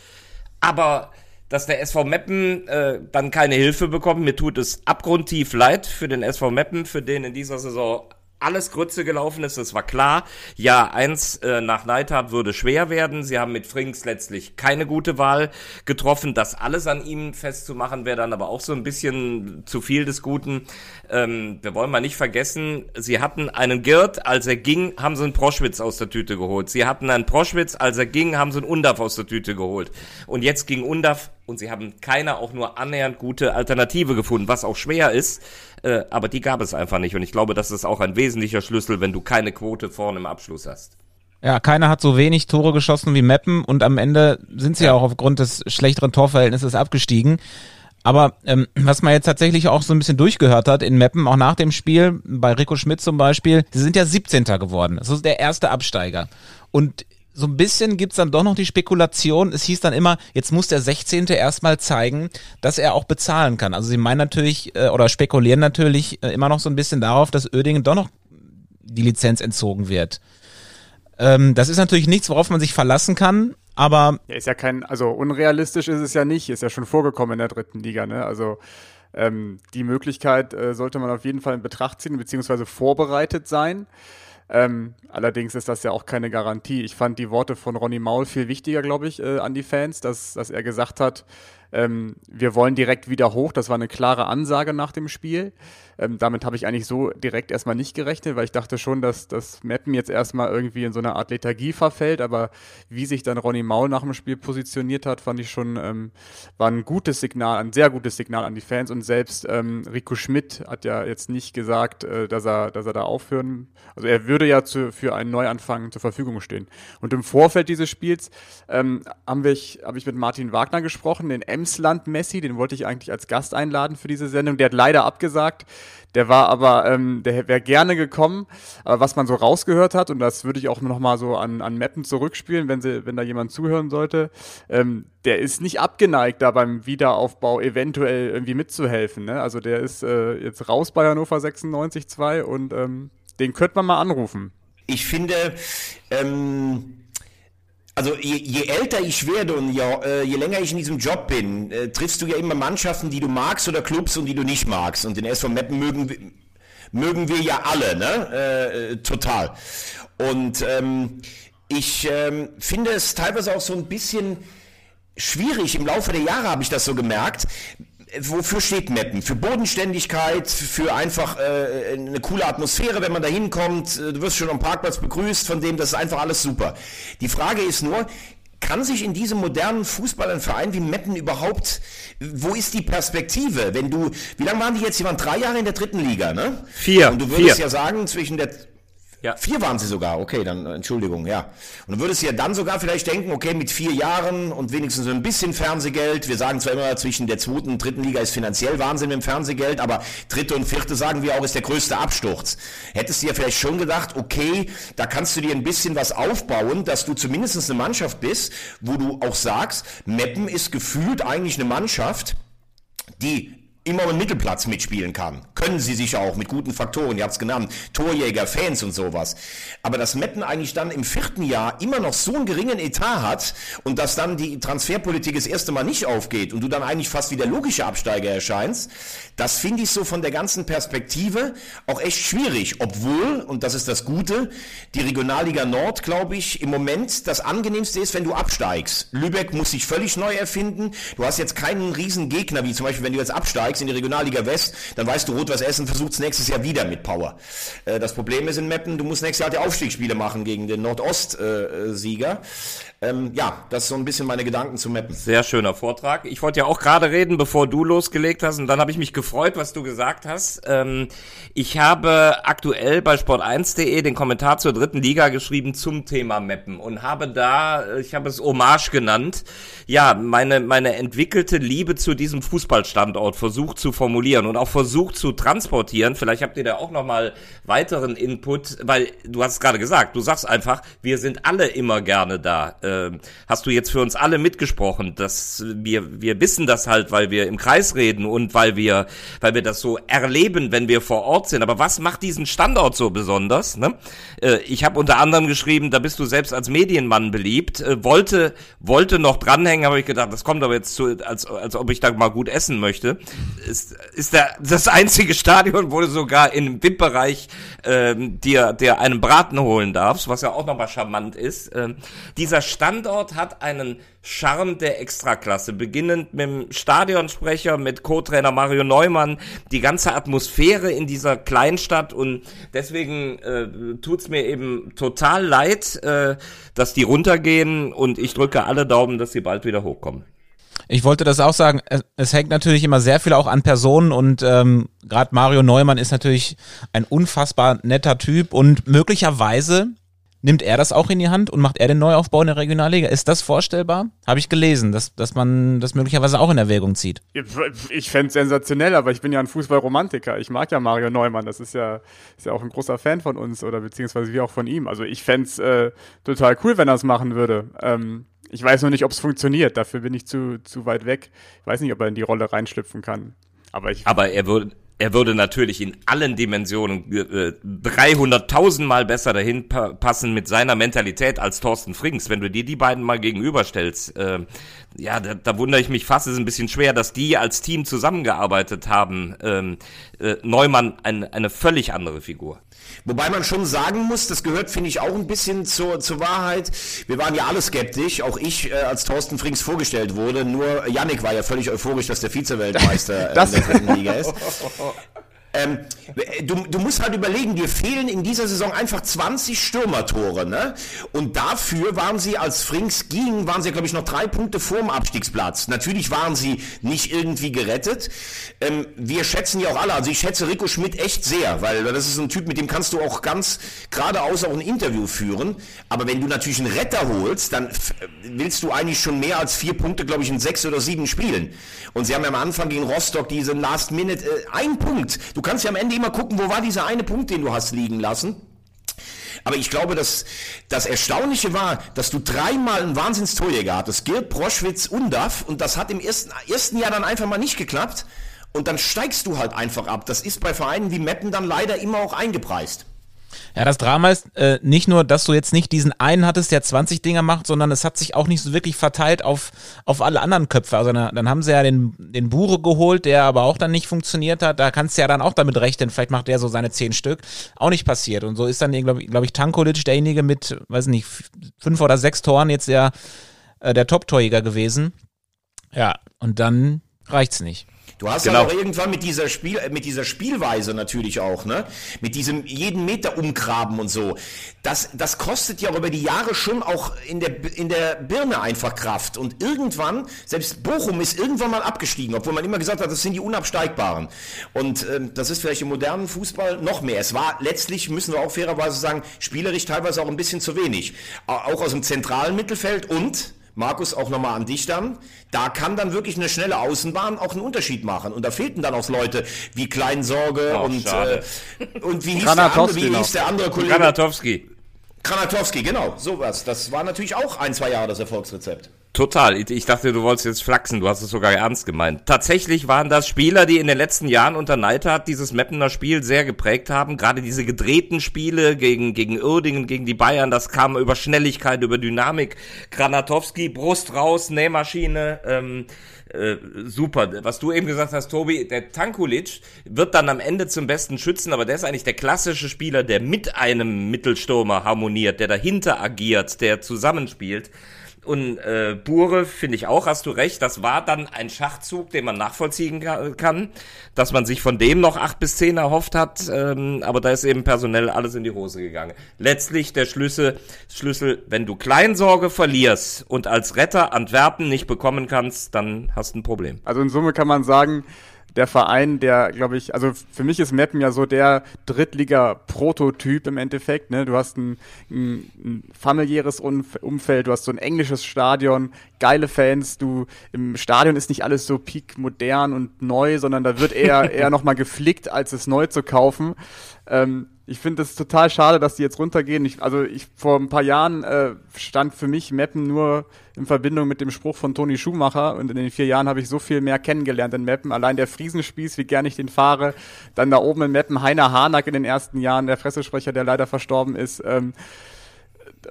Aber dass der SV Meppen äh, dann keine Hilfe bekommt, mir tut es abgrundtief leid für den SV Meppen, für den in dieser Saison alles Grütze gelaufen ist, das war klar. Ja, eins äh, nach Neidhardt würde schwer werden. Sie haben mit Frings letztlich keine gute Wahl getroffen. Das alles an ihm festzumachen, wäre dann aber auch so ein bisschen zu viel des Guten. Ähm, wir wollen mal nicht vergessen, sie hatten einen Girt, als er ging, haben sie einen Proschwitz aus der Tüte geholt. Sie hatten einen Proschwitz, als er ging, haben sie einen Undaf aus der Tüte geholt. Und jetzt ging Undaf und sie haben keine auch nur annähernd gute Alternative gefunden, was auch schwer ist. Äh, aber die gab es einfach nicht. Und ich glaube, das ist auch ein wesentlicher Schlüssel, wenn du keine Quote vorne im Abschluss hast. Ja, keiner hat so wenig Tore geschossen wie Meppen und am Ende sind sie ja auch aufgrund des schlechteren Torverhältnisses abgestiegen. Aber ähm, was man jetzt tatsächlich auch so ein bisschen durchgehört hat in Meppen, auch nach dem Spiel, bei Rico Schmidt zum Beispiel, sie sind ja 17. geworden. Das ist der erste Absteiger. Und so ein bisschen gibt's dann doch noch die Spekulation, es hieß dann immer, jetzt muss der 16. erstmal zeigen, dass er auch bezahlen kann. Also sie meinen natürlich äh, oder spekulieren natürlich äh, immer noch so ein bisschen darauf, dass Oerdingen doch noch die Lizenz entzogen wird. Ähm, das ist natürlich nichts, worauf man sich verlassen kann. Aber ja, ist ja kein, also unrealistisch ist es ja nicht, ist ja schon vorgekommen in der dritten Liga, ne? Also ähm, die Möglichkeit äh, sollte man auf jeden Fall in Betracht ziehen, beziehungsweise vorbereitet sein. Ähm, allerdings ist das ja auch keine Garantie. Ich fand die Worte von Ronny Maul viel wichtiger, glaube ich, äh, an die Fans, dass, dass er gesagt hat, ähm, wir wollen direkt wieder hoch. Das war eine klare Ansage nach dem Spiel. Ähm, damit habe ich eigentlich so direkt erstmal nicht gerechnet, weil ich dachte schon, dass das Mappen jetzt erstmal irgendwie in so eine Art Lethargie verfällt. Aber wie sich dann Ronny Maul nach dem Spiel positioniert hat, fand ich schon, ähm, war ein gutes Signal, ein sehr gutes Signal an die Fans. Und selbst ähm, Rico Schmidt hat ja jetzt nicht gesagt, äh, dass, er, dass er da aufhören. Also er würde ja zu, für einen Neuanfang zur Verfügung stehen. Und im Vorfeld dieses Spiels ähm, haben wir, habe ich mit Martin Wagner gesprochen, den Emsland Messi, den wollte ich eigentlich als Gast einladen für diese Sendung. Der hat leider abgesagt. Der war aber, ähm, der wäre gerne gekommen. Aber was man so rausgehört hat, und das würde ich auch nochmal so an, an Mappen zurückspielen, wenn, sie, wenn da jemand zuhören sollte, ähm, der ist nicht abgeneigt, da beim Wiederaufbau eventuell irgendwie mitzuhelfen. Ne? Also der ist äh, jetzt raus bei Hannover 96-2 und ähm, den könnte man mal anrufen. Ich finde, ähm, also je, je, älter ich werde und je, äh, je, länger ich in diesem Job bin, äh, triffst du ja immer Mannschaften, die du magst oder Clubs und die du nicht magst. Und den SV Meppen mögen, mögen wir ja alle, ne? Äh, total. Und ähm, ich ähm, finde es teilweise auch so ein bisschen schwierig. Im Laufe der Jahre habe ich das so gemerkt wofür steht Meppen? Für Bodenständigkeit, für einfach äh, eine coole Atmosphäre, wenn man da hinkommt. Du wirst schon am Parkplatz begrüßt, von dem das ist einfach alles super. Die Frage ist nur, kann sich in diesem modernen Fußball ein Verein wie Meppen überhaupt, wo ist die Perspektive? Wenn du, wie lange waren die jetzt? Die waren drei Jahre in der dritten Liga, ne? Vier. Und du würdest vier. ja sagen, zwischen der ja. Vier waren sie sogar, okay, dann Entschuldigung, ja. Und du würdest ja dann sogar vielleicht denken, okay, mit vier Jahren und wenigstens so ein bisschen Fernsehgeld, wir sagen zwar immer, zwischen der zweiten und dritten Liga ist finanziell Wahnsinn mit dem Fernsehgeld, aber dritte und vierte, sagen wir auch, ist der größte Absturz. Hättest du ja vielleicht schon gedacht, okay, da kannst du dir ein bisschen was aufbauen, dass du zumindest eine Mannschaft bist, wo du auch sagst, Meppen ist gefühlt eigentlich eine Mannschaft, die immer im Mittelplatz mitspielen kann. Können sie sich auch mit guten Faktoren, ihr habt es genannt, Torjäger, Fans und sowas. Aber dass Metten eigentlich dann im vierten Jahr immer noch so einen geringen Etat hat und dass dann die Transferpolitik das erste Mal nicht aufgeht und du dann eigentlich fast wie der logische Absteiger erscheinst, das finde ich so von der ganzen Perspektive auch echt schwierig. Obwohl, und das ist das Gute, die Regionalliga Nord, glaube ich, im Moment das angenehmste ist, wenn du absteigst. Lübeck muss sich völlig neu erfinden. Du hast jetzt keinen riesen Gegner, wie zum Beispiel, wenn du jetzt absteigst, steigst in die Regionalliga West, dann weißt du, Rot-Weiß Essen versucht es nächstes Jahr wieder mit Power. Äh, das Problem ist in Meppen, du musst nächstes Jahr die Aufstiegsspiele machen gegen den Nordost-Sieger. Ähm, ja, das ist so ein bisschen meine Gedanken zu Meppen. Sehr schöner Vortrag. Ich wollte ja auch gerade reden, bevor du losgelegt hast, und dann habe ich mich gefreut, was du gesagt hast. Ähm, ich habe aktuell bei sport1.de den Kommentar zur dritten Liga geschrieben zum Thema Meppen und habe da, ich habe es Hommage genannt, ja, meine, meine entwickelte Liebe zu diesem Fußballstandort versucht zu formulieren und auch versucht zu transportieren. Vielleicht habt ihr da auch nochmal weiteren Input, weil du hast es gerade gesagt, du sagst einfach, wir sind alle immer gerne da. Äh, hast du jetzt für uns alle mitgesprochen, dass wir, wir wissen das halt, weil wir im Kreis reden und weil wir, weil wir das so erleben, wenn wir vor Ort sind. Aber was macht diesen Standort so besonders? Ne? Äh, ich habe unter anderem geschrieben, da bist du selbst als Medienmann beliebt, äh, wollte, wollte noch dranhängen, hängen, habe ich gedacht, das kommt aber jetzt zu, als, als ob ich da mal gut essen möchte. Ist, ist der, das einzige Stadion, wo du sogar im VIP-Bereich ähm, dir, dir einen Braten holen darfst, was ja auch nochmal charmant ist. Ähm, dieser Standort hat einen Charme der Extraklasse, beginnend mit dem Stadionsprecher, mit Co-Trainer Mario Neumann, die ganze Atmosphäre in dieser Kleinstadt. Und deswegen äh, tut's mir eben total leid, äh, dass die runtergehen. Und ich drücke alle Daumen, dass sie bald wieder hochkommen. Ich wollte das auch sagen, es, es hängt natürlich immer sehr viel auch an Personen. Und ähm, gerade Mario Neumann ist natürlich ein unfassbar netter Typ. Und möglicherweise Nimmt er das auch in die Hand und macht er den Neuaufbau in der Regionalliga? Ist das vorstellbar? Habe ich gelesen, dass, dass man das möglicherweise auch in Erwägung zieht. Ich fände es sensationell, aber ich bin ja ein Fußballromantiker. Ich mag ja Mario Neumann. Das ist ja, ist ja auch ein großer Fan von uns oder beziehungsweise wir auch von ihm. Also ich fände es äh, total cool, wenn er es machen würde. Ähm, ich weiß nur nicht, ob es funktioniert. Dafür bin ich zu, zu weit weg. Ich weiß nicht, ob er in die Rolle reinschlüpfen kann. Aber, ich aber er würde er würde natürlich in allen Dimensionen äh, 300.000 Mal besser dahin pa passen mit seiner Mentalität als Thorsten Frings. Wenn du dir die beiden mal gegenüberstellst, äh, ja, da, da wundere ich mich fast, es ist ein bisschen schwer, dass die als Team zusammengearbeitet haben. Ähm, äh, Neumann ein, eine völlig andere Figur. Wobei man schon sagen muss, das gehört, finde ich, auch ein bisschen zur, zur Wahrheit. Wir waren ja alle skeptisch, auch ich, äh, als Thorsten Frings vorgestellt wurde. Nur Yannick war ja völlig euphorisch, dass der Vize-Weltmeister äh, in der dritten Liga ist. Ähm, du, du musst halt überlegen, dir fehlen in dieser Saison einfach 20 Stürmertore, ne? Und dafür waren sie, als Frings ging, waren sie, glaube ich, noch drei Punkte vor dem Abstiegsplatz. Natürlich waren sie nicht irgendwie gerettet. Ähm, wir schätzen ja auch alle, also ich schätze Rico Schmidt echt sehr, weil das ist ein Typ, mit dem kannst du auch ganz geradeaus auch ein Interview führen. Aber wenn du natürlich einen Retter holst, dann willst du eigentlich schon mehr als vier Punkte, glaube ich, in sechs oder sieben Spielen. Und sie haben ja am Anfang gegen Rostock diesen Last Minute, äh, ein Punkt. Du kannst ja am Ende immer gucken, wo war dieser eine Punkt, den du hast liegen lassen. Aber ich glaube, dass das Erstaunliche war, dass du dreimal einen Wahnsinnstorjäger hattest. Gerd, Proschwitz, Undaf. Und das hat im ersten, ersten Jahr dann einfach mal nicht geklappt. Und dann steigst du halt einfach ab. Das ist bei Vereinen wie Meppen dann leider immer auch eingepreist. Ja, das Drama ist äh, nicht nur, dass du jetzt nicht diesen einen hattest, der 20 Dinger macht, sondern es hat sich auch nicht so wirklich verteilt auf, auf alle anderen Köpfe. Also na, dann haben sie ja den, den Bure geholt, der aber auch dann nicht funktioniert hat. Da kannst du ja dann auch damit rechnen, vielleicht macht der so seine zehn Stück. Auch nicht passiert. Und so ist dann, glaube ich, glaub ich, Tankovic derjenige mit, weiß nicht, fünf oder sechs Toren jetzt der, äh, der Top-Torjäger gewesen. Ja, und dann reicht's nicht. Du hast genau. halt auch irgendwann mit dieser Spiel, äh, mit dieser Spielweise natürlich auch, ne? Mit diesem jeden Meter umgraben und so. Das, das kostet ja auch über die Jahre schon auch in der, in der Birne einfach Kraft. Und irgendwann, selbst Bochum ist irgendwann mal abgestiegen, obwohl man immer gesagt hat, das sind die Unabsteigbaren. Und ähm, das ist vielleicht im modernen Fußball noch mehr. Es war letztlich, müssen wir auch fairerweise sagen, spielerisch teilweise auch ein bisschen zu wenig. Auch aus dem zentralen Mittelfeld und Markus, auch nochmal an dich dann. Da kann dann wirklich eine schnelle Außenbahn auch einen Unterschied machen. Und da fehlten dann auch Leute wie Kleinsorge oh, und, äh, und wie hieß, der andere, wie hieß der andere Kollege? Granatowski. Granatowski, genau, sowas. Das war natürlich auch ein, zwei Jahre das Erfolgsrezept. Total. Ich dachte, du wolltest jetzt flachsen. Du hast es sogar ernst gemeint. Tatsächlich waren das Spieler, die in den letzten Jahren unter Neidhardt dieses Meppener Spiel sehr geprägt haben. Gerade diese gedrehten Spiele gegen, gegen Uerdingen, gegen die Bayern, das kam über Schnelligkeit, über Dynamik. Granatowski, Brust raus, Nähmaschine, ähm, äh, super. Was du eben gesagt hast, Tobi, der Tankulic wird dann am Ende zum besten Schützen, aber der ist eigentlich der klassische Spieler, der mit einem Mittelstürmer harmoniert, der dahinter agiert, der zusammenspielt. Und äh, Bure finde ich auch, hast du recht, das war dann ein Schachzug, den man nachvollziehen kann, dass man sich von dem noch acht bis zehn erhofft hat, ähm, aber da ist eben personell alles in die Hose gegangen. Letztlich der Schlüssel, Schlüssel, wenn du Kleinsorge verlierst und als Retter Antwerpen nicht bekommen kannst, dann hast du ein Problem. Also in Summe kann man sagen, der Verein, der, glaube ich, also für mich ist Meppen ja so der Drittliga-Prototyp im Endeffekt. Ne? Du hast ein, ein, ein familiäres Umfeld, du hast so ein englisches Stadion, geile Fans, du im Stadion ist nicht alles so peak modern und neu, sondern da wird eher, eher nochmal geflickt, als es neu zu kaufen. Ähm, ich finde es total schade, dass die jetzt runtergehen. Ich, also ich vor ein paar Jahren äh, stand für mich Meppen nur in Verbindung mit dem Spruch von Toni Schumacher und in den vier Jahren habe ich so viel mehr kennengelernt in Meppen. Allein der Friesenspieß, wie gern ich den fahre. Dann da oben in Meppen Heiner Harnack in den ersten Jahren, der Fressesprecher, der leider verstorben ist. Ähm,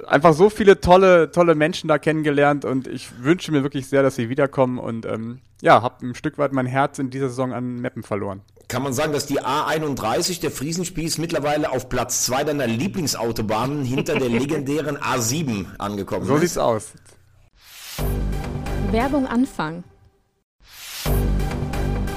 einfach so viele tolle, tolle Menschen da kennengelernt und ich wünsche mir wirklich sehr, dass sie wiederkommen und ähm, ja, habe ein Stück weit mein Herz in dieser Saison an Meppen verloren. Kann man sagen, dass die A31, der Friesenspieß, mittlerweile auf Platz zwei deiner Lieblingsautobahnen hinter der legendären A7 angekommen so ist? So sieht's aus. Werbung Anfang.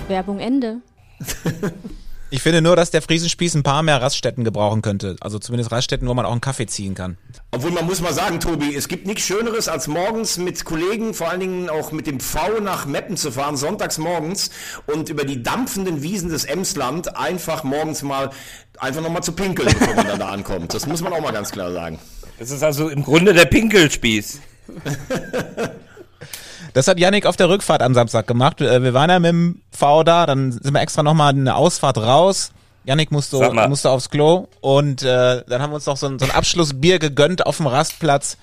Werbung Ende. Ich finde nur, dass der Friesenspieß ein paar mehr Raststätten gebrauchen könnte. Also zumindest Raststätten, wo man auch einen Kaffee ziehen kann. Obwohl man muss mal sagen, Tobi, es gibt nichts Schöneres, als morgens mit Kollegen, vor allen Dingen auch mit dem V nach Meppen zu fahren, sonntags morgens und über die dampfenden Wiesen des Emsland einfach morgens mal, einfach nochmal zu pinkeln, bevor man dann da ankommt. Das muss man auch mal ganz klar sagen. Das ist also im Grunde der Pinkelspieß. Das hat Yannick auf der Rückfahrt am Samstag gemacht. Äh, wir waren ja mit dem V da, dann sind wir extra nochmal eine Ausfahrt raus. Yannick musste, musste aufs Klo und äh, dann haben wir uns noch so ein, so ein Abschlussbier gegönnt auf dem Rastplatz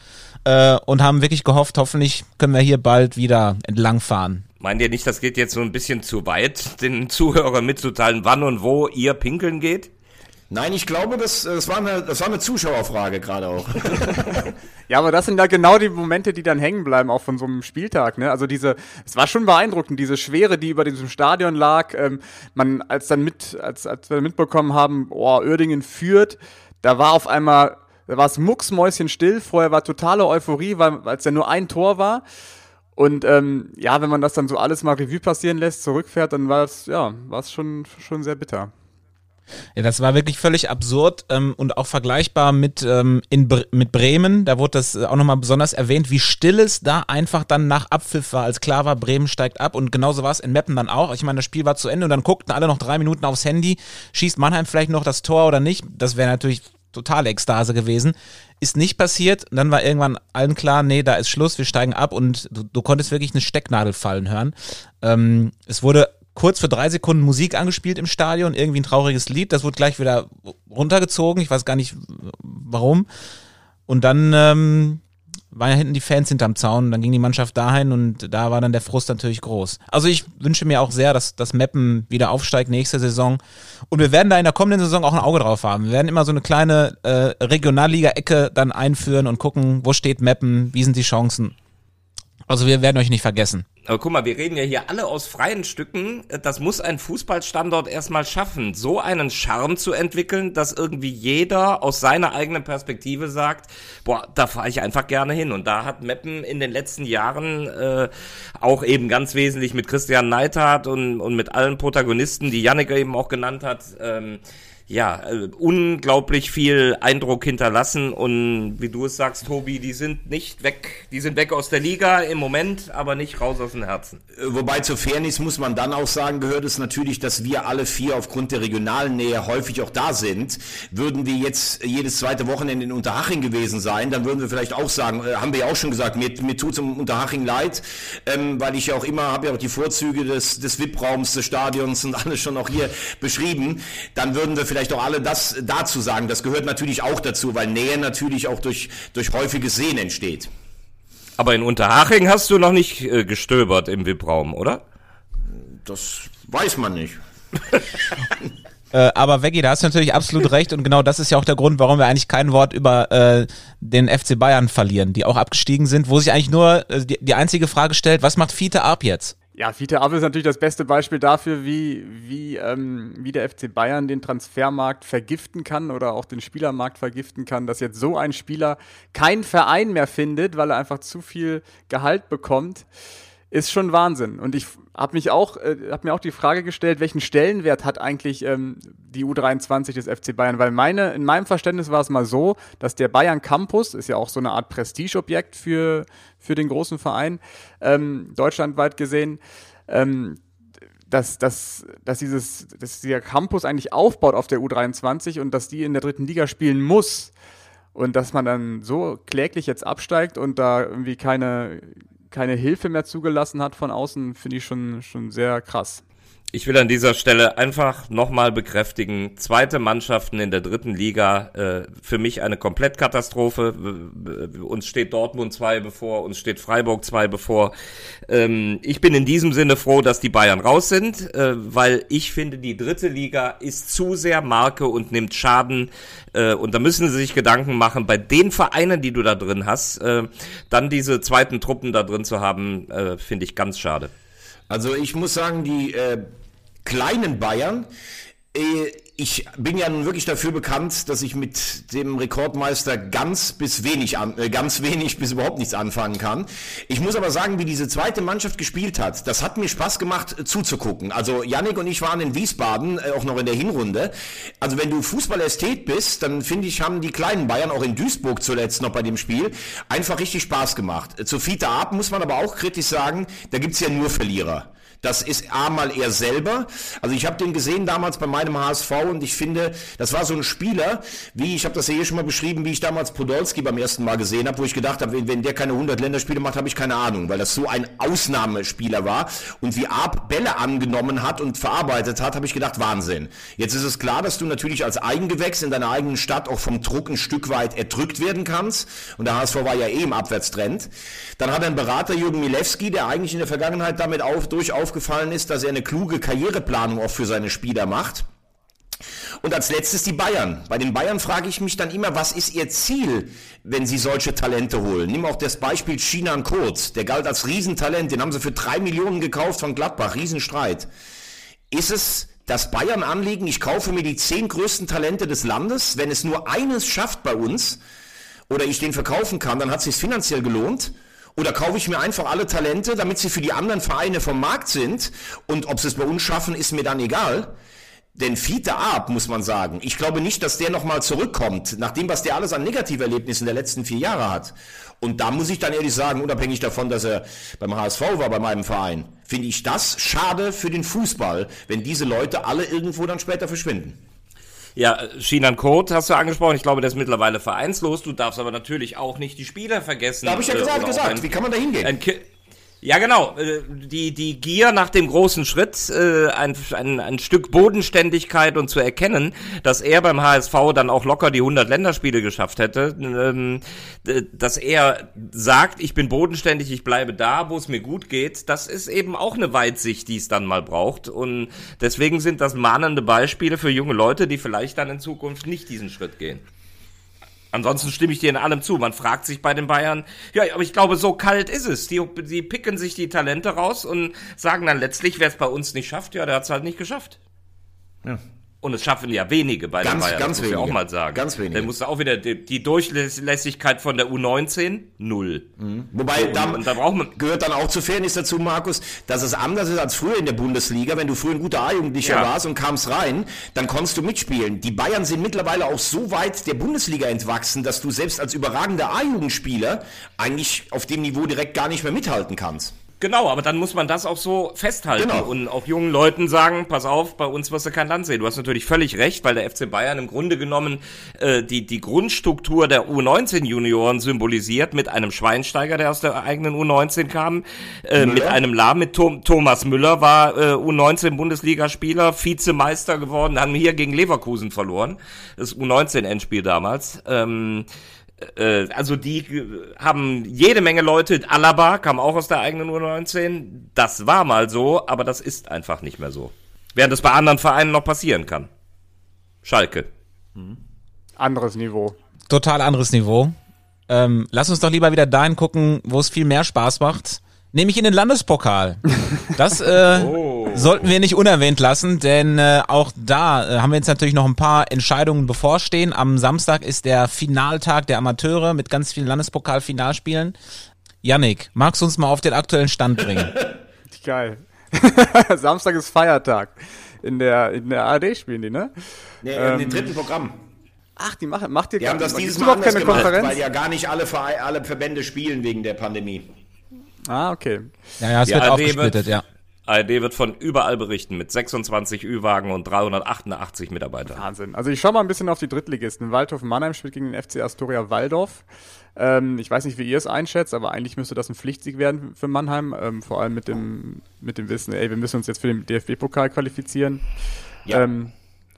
äh, und haben wirklich gehofft, hoffentlich können wir hier bald wieder entlangfahren. Meint ihr nicht, das geht jetzt so ein bisschen zu weit, den Zuhörern mitzuteilen, wann und wo ihr pinkeln geht? Nein, ich glaube, das, das, war, eine, das war eine Zuschauerfrage gerade auch. Ja, aber das sind ja genau die Momente, die dann hängen bleiben, auch von so einem Spieltag. Ne? Also diese, es war schon beeindruckend, diese Schwere, die über diesem Stadion lag. Ähm, man, als dann mit, als, als wir mitbekommen haben, oh, Uerdingen führt, da war auf einmal, da war es mucksmäuschenstill. Vorher war totale Euphorie, weil es ja nur ein Tor war. Und ähm, ja, wenn man das dann so alles mal Revue passieren lässt, zurückfährt, dann war es ja, schon schon sehr bitter. Ja, das war wirklich völlig absurd ähm, und auch vergleichbar mit, ähm, in Bre mit Bremen. Da wurde das äh, auch nochmal besonders erwähnt, wie still es da einfach dann nach Abpfiff war, als klar war, Bremen steigt ab. Und genauso war es in Meppen dann auch. Ich meine, das Spiel war zu Ende und dann guckten alle noch drei Minuten aufs Handy. Schießt Mannheim vielleicht noch das Tor oder nicht? Das wäre natürlich totale Ekstase gewesen. Ist nicht passiert. Und dann war irgendwann allen klar, nee, da ist Schluss, wir steigen ab und du, du konntest wirklich eine Stecknadel fallen hören. Ähm, es wurde kurz für drei Sekunden Musik angespielt im Stadion, irgendwie ein trauriges Lied, das wurde gleich wieder runtergezogen, ich weiß gar nicht warum. Und dann ähm, waren ja hinten die Fans hinterm Zaun, dann ging die Mannschaft dahin und da war dann der Frust natürlich groß. Also ich wünsche mir auch sehr, dass das Meppen wieder aufsteigt nächste Saison. Und wir werden da in der kommenden Saison auch ein Auge drauf haben. Wir werden immer so eine kleine äh, Regionalliga-Ecke dann einführen und gucken, wo steht Meppen, wie sind die Chancen. Also wir werden euch nicht vergessen. Aber guck mal, wir reden ja hier alle aus freien Stücken. Das muss ein Fußballstandort erstmal schaffen, so einen Charme zu entwickeln, dass irgendwie jeder aus seiner eigenen Perspektive sagt, boah, da fahre ich einfach gerne hin. Und da hat Meppen in den letzten Jahren äh, auch eben ganz wesentlich mit Christian Neithardt und, und mit allen Protagonisten, die Jannik eben auch genannt hat, ähm, ja, äh, unglaublich viel Eindruck hinterlassen und wie du es sagst, Tobi, die sind nicht weg, die sind weg aus der Liga im Moment, aber nicht raus aus dem Herzen. Äh, wobei zur Fairness muss man dann auch sagen, gehört es natürlich, dass wir alle vier aufgrund der regionalen Nähe häufig auch da sind. Würden wir jetzt jedes zweite Wochenende in Unterhaching gewesen sein, dann würden wir vielleicht auch sagen, äh, haben wir ja auch schon gesagt, mir, mir tut es um Unterhaching leid, ähm, weil ich ja auch immer, habe ja auch die Vorzüge des, des VIP-Raums, des Stadions und alles schon auch hier beschrieben, dann würden wir vielleicht auch alle das dazu sagen. Das gehört natürlich auch dazu, weil Nähe natürlich auch durch, durch häufiges Sehen entsteht. Aber in Unterhaching hast du noch nicht äh, gestöbert im VIP-Raum, oder? Das weiß man nicht. Äh, aber Veggie, da hast du natürlich absolut recht und genau das ist ja auch der Grund, warum wir eigentlich kein Wort über äh, den FC Bayern verlieren, die auch abgestiegen sind, wo sich eigentlich nur äh, die, die einzige Frage stellt, was macht Fiete ab jetzt? Ja, Fiete Ab ist natürlich das beste Beispiel dafür, wie, wie, ähm, wie der FC Bayern den Transfermarkt vergiften kann oder auch den Spielermarkt vergiften kann, dass jetzt so ein Spieler keinen Verein mehr findet, weil er einfach zu viel Gehalt bekommt, ist schon Wahnsinn. Und ich habe mich auch, äh, habe mir auch die Frage gestellt, welchen Stellenwert hat eigentlich ähm, die U23 des FC Bayern? Weil meine, in meinem Verständnis war es mal so, dass der Bayern Campus ist ja auch so eine Art Prestigeobjekt für für den großen Verein ähm, deutschlandweit gesehen. Ähm, dass, dass, dass, dieses, dass dieser Campus eigentlich aufbaut auf der U23 und dass die in der dritten Liga spielen muss. Und dass man dann so kläglich jetzt absteigt und da irgendwie keine, keine Hilfe mehr zugelassen hat von außen, finde ich schon, schon sehr krass. Ich will an dieser Stelle einfach nochmal bekräftigen, zweite Mannschaften in der dritten Liga, äh, für mich eine Komplettkatastrophe. Uns steht Dortmund 2 bevor, uns steht Freiburg 2 bevor. Ähm, ich bin in diesem Sinne froh, dass die Bayern raus sind, äh, weil ich finde, die dritte Liga ist zu sehr Marke und nimmt Schaden. Äh, und da müssen sie sich Gedanken machen, bei den Vereinen, die du da drin hast, äh, dann diese zweiten Truppen da drin zu haben, äh, finde ich ganz schade. Also ich muss sagen, die äh, kleinen Bayern. Äh, ich bin ja nun wirklich dafür bekannt, dass ich mit dem Rekordmeister ganz bis wenig, an, äh, ganz wenig bis überhaupt nichts anfangen kann. Ich muss aber sagen, wie diese zweite Mannschaft gespielt hat, das hat mir Spaß gemacht äh, zuzugucken. Also Yannick und ich waren in Wiesbaden, auch noch in der Hinrunde. Also wenn du Fußballästhet bist, dann finde ich, haben die kleinen Bayern auch in Duisburg zuletzt noch bei dem Spiel einfach richtig Spaß gemacht. Zu Fiete Ab muss man aber auch kritisch sagen, da gibt's ja nur Verlierer. Das ist A mal er selber. Also ich habe den gesehen damals bei meinem HSV und ich finde, das war so ein Spieler, wie ich habe das ja hier schon mal beschrieben, wie ich damals Podolski beim ersten Mal gesehen habe, wo ich gedacht habe, wenn, der keine 100 Länderspiele macht, habe ich keine Ahnung, weil das so ein Ausnahmespieler war und wie Ab Bälle angenommen hat und verarbeitet hat, habe ich gedacht, Wahnsinn. Jetzt ist es klar, dass du natürlich als Eigengewächs in deiner eigenen Stadt auch vom Druck ein Stück weit erdrückt werden kannst und der HSV war ja eh im Abwärtstrend. Dann hat einen Berater Jürgen Milewski, der eigentlich in der Vergangenheit damit auf, durch aufgefallen ist, dass er eine kluge Karriereplanung auch für seine Spieler macht. Und als letztes die Bayern. Bei den Bayern frage ich mich dann immer, was ist ihr Ziel, wenn sie solche Talente holen? Nimm auch das Beispiel Chinan Kurz. Der galt als Riesentalent. Den haben sie für drei Millionen gekauft von Gladbach. Riesenstreit. Ist es das Bayern-Anliegen, ich kaufe mir die zehn größten Talente des Landes? Wenn es nur eines schafft bei uns oder ich den verkaufen kann, dann hat es sich finanziell gelohnt. Oder kaufe ich mir einfach alle Talente, damit sie für die anderen Vereine vom Markt sind? Und ob sie es bei uns schaffen, ist mir dann egal. Denn Fiete Ab, muss man sagen, ich glaube nicht, dass der nochmal zurückkommt, nach dem, was der alles an Negativerlebnissen der letzten vier Jahre hat. Und da muss ich dann ehrlich sagen, unabhängig davon, dass er beim HSV war, bei meinem Verein, finde ich das schade für den Fußball, wenn diese Leute alle irgendwo dann später verschwinden. Ja, Shinan Code hast du angesprochen. Ich glaube, der ist mittlerweile vereinslos. Du darfst aber natürlich auch nicht die Spieler vergessen. Da habe ich ja Äh, gesagt, gesagt. ein- wie kann man da hingehen? ein ja, genau. Äh, Die, die Gier nach dem großen Schritt, äh, ein, ein, ein Stück Bodenständigkeit und zu erkennen, dass er beim HSV dann auch locker die 100 Länderspiele geschafft hätte, ähm, dass er sagt, ich bin bodenständig, ich bleibe da, wo es mir gut geht, das ist eben auch eine Weitsicht, die es dann mal braucht. Und deswegen sind das mahnende Beispiele für junge Leute, die vielleicht dann in Zukunft nicht diesen Schritt gehen. Ansonsten stimme ich dir in allem zu. Man fragt sich bei den Bayern, ja, aber ich glaube, so kalt ist es. Die, die picken sich die Talente raus und sagen dann letztlich, wer es bei uns nicht schafft, ja, der hat es halt nicht geschafft. Ja. Und es schaffen ja wenige bei den Ganz- Bayern, ganz das muss ich auch wenige. mal sagen. Ganz wenige. Dann musst du auch wieder die, die Durchlässigkeit von der U19, null. Wobei, So, und- da, und da braucht man- gehört dann auch zur Fairness dazu, Markus, dass es anders ist als früher in der Bundesliga. Wenn du früher ein guter A-Jugendlicher Ja. warst und kamst rein, dann konntest du mitspielen. Die Bayern sind mittlerweile auch so weit der Bundesliga entwachsen, dass du selbst als überragender A-Jugendspieler eigentlich auf dem Niveau direkt gar nicht mehr mithalten kannst. Genau, aber dann muss man das auch so festhalten Genau. und auch jungen Leuten sagen, pass auf, bei uns wirst du kein Land sehen. Du hast natürlich völlig recht, weil der FC Bayern im Grunde genommen äh, die, die Grundstruktur der U19-Junioren symbolisiert mit einem Schweinsteiger, der aus der eigenen U19 kam, äh, mit einem Lahm, mit Tom, Thomas Müller war äh, U19-Bundesligaspieler, Vizemeister geworden, haben hier gegen Leverkusen verloren, das U19-Endspiel damals. Ähm, äh, also die äh, haben jede Menge Leute, Alaba kam auch aus der eigenen U19, das war mal so, aber das ist einfach nicht mehr so. Während es bei anderen Vereinen noch passieren kann. Schalke. Anderes Niveau. Total anderes Niveau. Ähm, lass uns doch lieber wieder dahin gucken, wo es viel mehr Spaß macht. Nämlich in den Landespokal. Das äh, sollten wir nicht unerwähnt lassen, denn äh, auch da äh, haben wir jetzt natürlich noch ein paar Entscheidungen bevorstehen. Am Samstag ist der Finaltag der Amateure mit ganz vielen Landespokal-Finalspielen. Yannick, magst du uns mal auf den aktuellen Stand bringen? Geil. Samstag ist Feiertag. In der, in der ARD spielen die, ne? Nee, Ähm, im dritten Programm. Ach, die machen, macht ihr Die haben das dieses Mal anders keine gemacht, Konferenz? weil ja gar nicht alle, alle Verbände spielen wegen der Pandemie. Ah, okay. Ja, ja, es Die wird ARD aufgesplittet, wird- ja. ARD wird von überall berichten mit 26 Ü-Wagen und 388 Mitarbeitern. Wahnsinn. Also ich schaue mal ein bisschen auf die Drittligisten. Waldhof Mannheim spielt gegen den FC Astoria Waldorf. Ähm, ich weiß nicht, wie ihr es einschätzt, aber eigentlich müsste das ein Pflichtsieg werden für Mannheim. Ähm, vor allem mit dem, mit dem Wissen, ey, wir müssen uns jetzt für den DFB-Pokal qualifizieren. Ja. Ähm,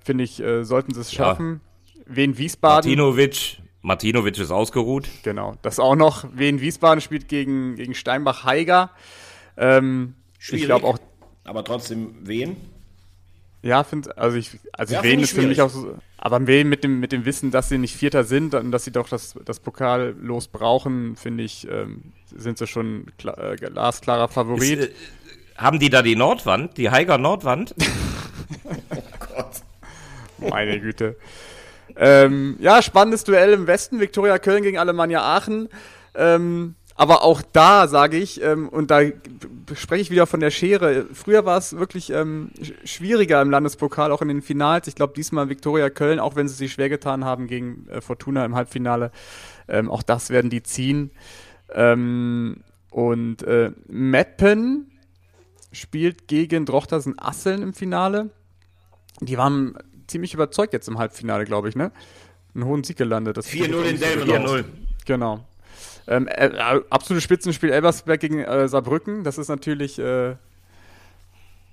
Finde ich, äh, sollten sie es Ja. schaffen. Wien Wiesbaden. Martinovic, Martinovic ist ausgeruht. Genau, das auch noch. Wien Wiesbaden spielt gegen, gegen Steinbach Heiger. Ähm, ich Schwierig. glaube auch, Aber trotzdem wen? ja, finde, also ich, also Ja, Wien find ich ist für mich auch so, aber Wien mit dem, mit dem Wissen, dass sie nicht Vierter sind und dass sie doch das, das Pokal los brauchen, finde ich, ähm, sind sie schon klar, äh, glasklarer Favorit. Ist, äh, haben die da die Nordwand, die Heiger Nordwand? Meine Güte. Ähm, ja, spannendes Duell im Westen. Viktoria Köln gegen Alemannia Aachen. Ähm, aber auch da sage ich, ähm, und da spreche ich wieder von der Schere. Früher war es wirklich ähm, sch- schwieriger im Landespokal, auch in den Finals. Ich glaube, diesmal Viktoria Köln, auch wenn sie sich schwer getan haben gegen äh, Fortuna im Halbfinale, ähm, auch das werden die ziehen. Ähm, und äh, Meppen spielt gegen Drochtersen Asseln im Finale. Die waren ziemlich überzeugt jetzt im Halbfinale, glaube ich, ne? Einen hohen Sieg gelandet. Das 4-0 in Delmenhorst. Genau. Ähm, äh, absolutes Spitzenspiel Elversberg gegen äh, Saarbrücken. Das ist natürlich äh,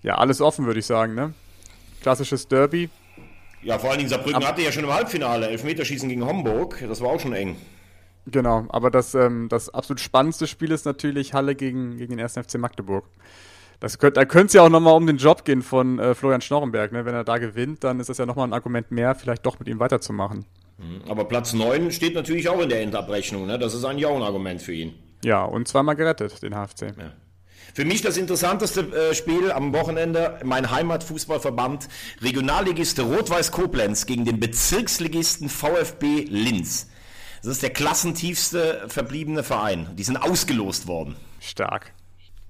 ja alles offen, würde ich sagen. Ne? Klassisches Derby. Ja, vor allen Dingen Saarbrücken hatte ja schon im Halbfinale Elfmeterschießen gegen Homburg. Das war auch schon eng. Genau, aber das, ähm, das absolut spannendste Spiel ist natürlich Halle gegen, gegen den 1. FC Magdeburg. Das könnt, da könnte es ja auch nochmal um den Job gehen von äh, Florian Schnorrenberg. Ne? Wenn er da gewinnt, dann ist das ja nochmal ein Argument mehr, vielleicht doch mit ihm weiterzumachen. Aber Platz 9 steht natürlich auch in der Endabrechnung. Ne? Das ist eigentlich auch ein Argument für ihn. Ja, und zweimal gerettet, den HFC. Ja. Für mich das interessanteste äh, Spiel am Wochenende, mein Heimatfußballverband, Regionalligiste Rot-Weiß Koblenz gegen den Bezirksligisten VfB Linz. Das ist der klassentiefste verbliebene Verein. Die sind ausgelost worden. Stark.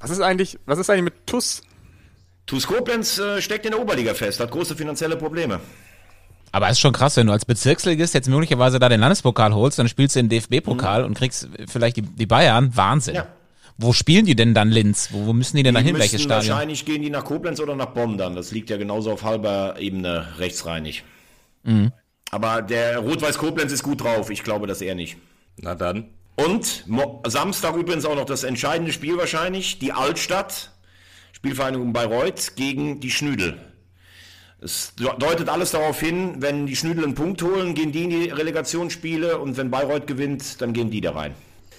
Was ist eigentlich, was ist eigentlich mit TUS? TuS Koblenz äh, steckt in der Oberliga fest, hat große finanzielle Probleme. Aber es ist schon krass, wenn du als Bezirksligist jetzt möglicherweise da den Landespokal holst, dann spielst du den DFB-Pokal und kriegst vielleicht die, die Bayern. Wahnsinn. Ja. Wo spielen die denn dann Linz? Wo, wo müssen die denn dann hin? Die Welches müssten Stadion? Wahrscheinlich gehen die nach Koblenz oder nach Bonn dann. Das liegt ja genauso auf halber Ebene rechtsreinig. Mhm. Aber der Rot-Weiß Koblenz ist gut drauf. Ich glaube das eher nicht. Na dann. Und Samstag übrigens auch noch das entscheidende Spiel wahrscheinlich. Die Altstadt, Spielvereinigung Bayreuth gegen die Schnüdel. Es deutet alles darauf hin, wenn die Schnüdel einen Punkt holen, gehen die in die Relegationsspiele und wenn Bayreuth gewinnt, dann gehen die da rein.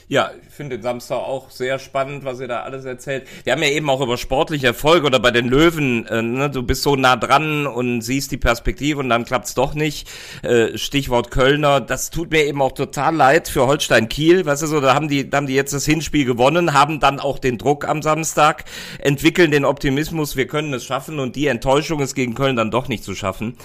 Ja, ich finde den Samstag auch sehr spannend, was ihr da alles erzählt. Wir haben ja eben auch über sportliche Erfolge oder bei den Löwen, äh, ne, du bist so nah dran und siehst die Perspektive und dann klappt's doch nicht. Äh, Stichwort Kölner, das tut mir eben auch total leid für Holstein Kiel, weißt du so, da haben die, da haben die jetzt das Hinspiel gewonnen, haben dann auch den Druck am Samstag, entwickeln den Optimismus, wir können es schaffen und die Enttäuschung ist gegen Köln dann doch nicht zu schaffen.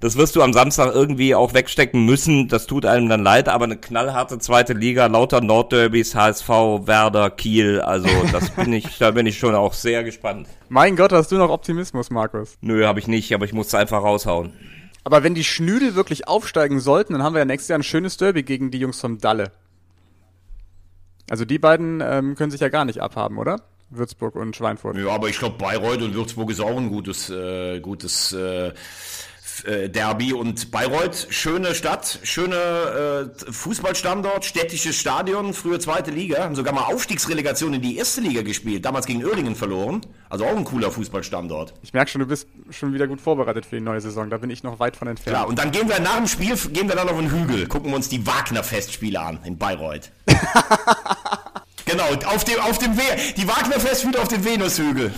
Das wirst du am Samstag irgendwie auch wegstecken müssen. Das tut einem dann leid, aber eine knallharte zweite Liga, lauter Nordderbys, HSV, Werder, Kiel. Also das bin ich, da bin ich schon auch sehr gespannt. Mein Gott, hast du noch Optimismus, Markus? Nö, habe ich nicht, aber ich musste einfach raushauen. Aber wenn die Schnüdel wirklich aufsteigen sollten, dann haben wir ja nächstes Jahr ein schönes Derby gegen die Jungs vom Dalle. Also die beiden ähm, können sich ja gar nicht abhaben, oder? Würzburg und Schweinfurt. Ja, aber ich glaube, Bayreuth und Würzburg ist auch ein gutes, äh, gutes äh, äh, Derby und Bayreuth, schöne Stadt, schöne äh, Fußballstandort, städtisches Stadion, früher zweite Liga, haben sogar mal Aufstiegsrelegation in die erste Liga gespielt, damals gegen Oerdingen verloren, also auch ein cooler Fußballstandort. Ich merke schon, du bist schon wieder gut vorbereitet für die neue Saison, da bin ich noch weit von entfernt. Ja, und dann gehen wir nach dem Spiel, gehen wir dann auf den Hügel, gucken wir uns die Wagner-Festspiele an in Bayreuth. Genau, auf dem, auf dem We die Wagner-Festspiele auf dem Venushügel.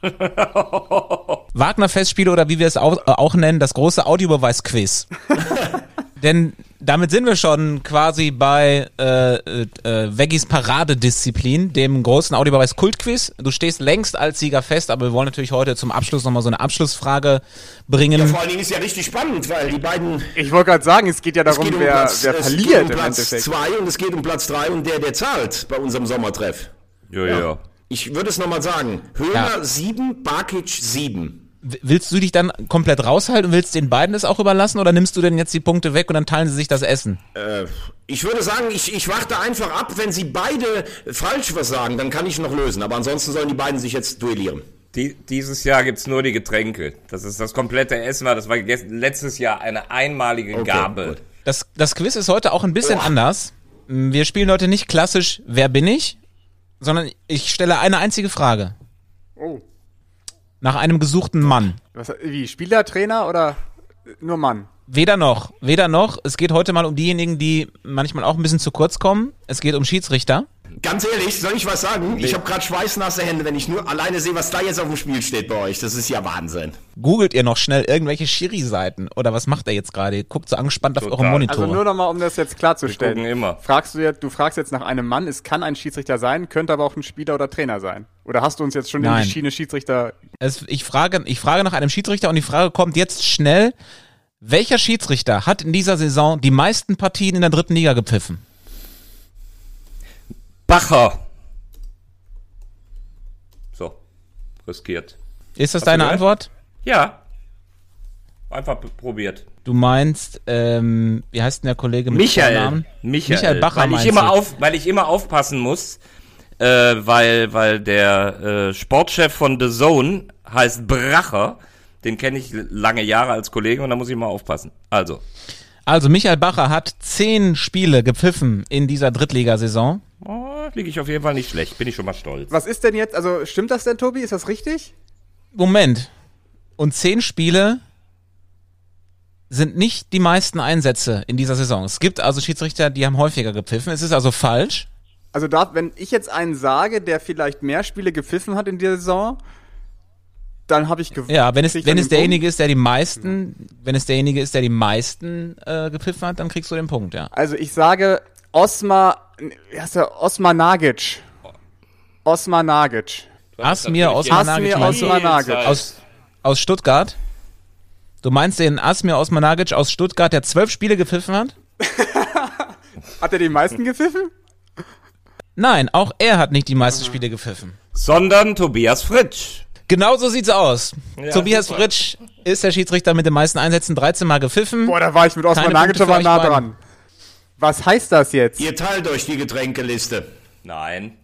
Wagner-Festspiele oder wie wir es auch, äh, auch nennen, das große Audiobeweis-Quiz. Denn damit sind wir schon quasi bei äh, äh, Veggis Paradedisziplin, dem großen Audiobeweis Kultquiz. Du stehst längst als Sieger fest, aber wir wollen natürlich heute zum Abschluss nochmal so eine Abschlussfrage bringen. Ja, vor allen Dingen ist ja richtig spannend, weil die beiden. Ich wollte gerade sagen, es geht ja darum, geht um wer, Platz, wer es verliert geht um Platz Endeffekt. zwei und es geht um Platz drei und der, der zahlt bei unserem Sommertreff. Ja, ja. Ich würde es nochmal sagen. Höhler Ja. 7, Barkic 7. Willst du dich dann komplett raushalten und willst den beiden es auch überlassen oder nimmst du denn jetzt die Punkte weg und dann teilen sie sich das Essen? Äh, ich würde sagen, ich, ich warte einfach ab, wenn sie beide falsch was sagen, dann kann ich noch lösen. Aber ansonsten sollen die beiden sich jetzt duellieren. Die, dieses Jahr gibt's nur die Getränke. Das ist das komplette Essen, war das war letztes Jahr eine einmalige Okay, Gabe. gut. Das, das Quiz ist heute auch ein bisschen anders. Wir spielen heute nicht klassisch Wer bin ich, sondern ich stelle eine einzige Frage. Oh. Nach einem gesuchten Mann. Was, wie, Spieler, Trainer oder nur Mann? Weder noch, weder noch. Es geht heute mal um diejenigen, die manchmal auch ein bisschen zu kurz kommen. Es geht um Schiedsrichter. Ganz ehrlich, soll ich was sagen? Ich habe gerade schweißnasse Hände, wenn ich nur alleine sehe, was da jetzt auf dem Spiel steht bei euch. Das ist ja Wahnsinn. Googelt ihr noch schnell irgendwelche Schiri-Seiten? Oder was macht er jetzt gerade? Ihr Guckt so angespannt auf Total. eure Monitore. Also nur nochmal, um das jetzt klarzustellen. Wir immer. Fragst du jetzt, du fragst jetzt nach einem Mann, es kann ein Schiedsrichter sein, könnte aber auch ein Spieler oder Trainer sein. Oder hast du uns jetzt schon in Nein. die Schiene Schiedsrichter es, ich, frage, ich frage nach einem Schiedsrichter und die Frage kommt jetzt schnell. Welcher Schiedsrichter hat in dieser Saison die meisten Partien in der dritten Liga gepfiffen? Bacher. So, riskiert. Ist das Hast deine? Antwort? Ja. Einfach probiert. Du meinst, ähm, wie heißt denn der Kollege mit Michael. Vornamen? Michael. Michael Bacher weil ich immer du? auf, weil ich immer aufpassen muss, äh, weil, weil der äh, Sportchef von The Zone heißt Bracher. Den kenne ich lange Jahre als Kollege und da muss ich mal aufpassen. Also, Also Michael Bacher hat zehn Spiele gepfiffen in dieser Drittligasaison. oh, liege ich auf jeden Fall nicht schlecht. Bin ich schon mal stolz. Was ist denn jetzt, also stimmt das denn, Tobi? Ist das richtig? Moment. Und zehn Spiele sind nicht die meisten Einsätze in dieser Saison. Es gibt also Schiedsrichter, die haben häufiger gepfiffen. Es ist also falsch. Also da, wenn ich jetzt einen sage, der vielleicht mehr Spiele gepfiffen hat in dieser Saison, dann habe ich gewonnen. Ja, wenn es, wenn es derjenige ist, der die meisten, wenn es derjenige ist, der die meisten äh, gepfiffen hat, dann kriegst du den Punkt, ja. Also ich sage Osmar, wie heißt der? Osmar Nagic. Osmar Nagic. Asmir Osmanagic Asmir meinst du? Osmanagic. aus, aus Stuttgart. Du meinst den Asmir Osmanagic aus Stuttgart, der zwölf Spiele gepfiffen hat? Hat er die meisten gepfiffen? Nein, auch er hat nicht die meisten Spiele gepfiffen. Sondern Tobias Fritsch. Genau so sieht's aus. Ja, Tobias super. Fritsch ist der Schiedsrichter mit den meisten Einsätzen, 13 Mal gepfiffen. Boah, da war ich mit Osmar Keine Nagic aber nah dran. Was heißt das jetzt? Ihr teilt euch die Getränkeliste. Nein.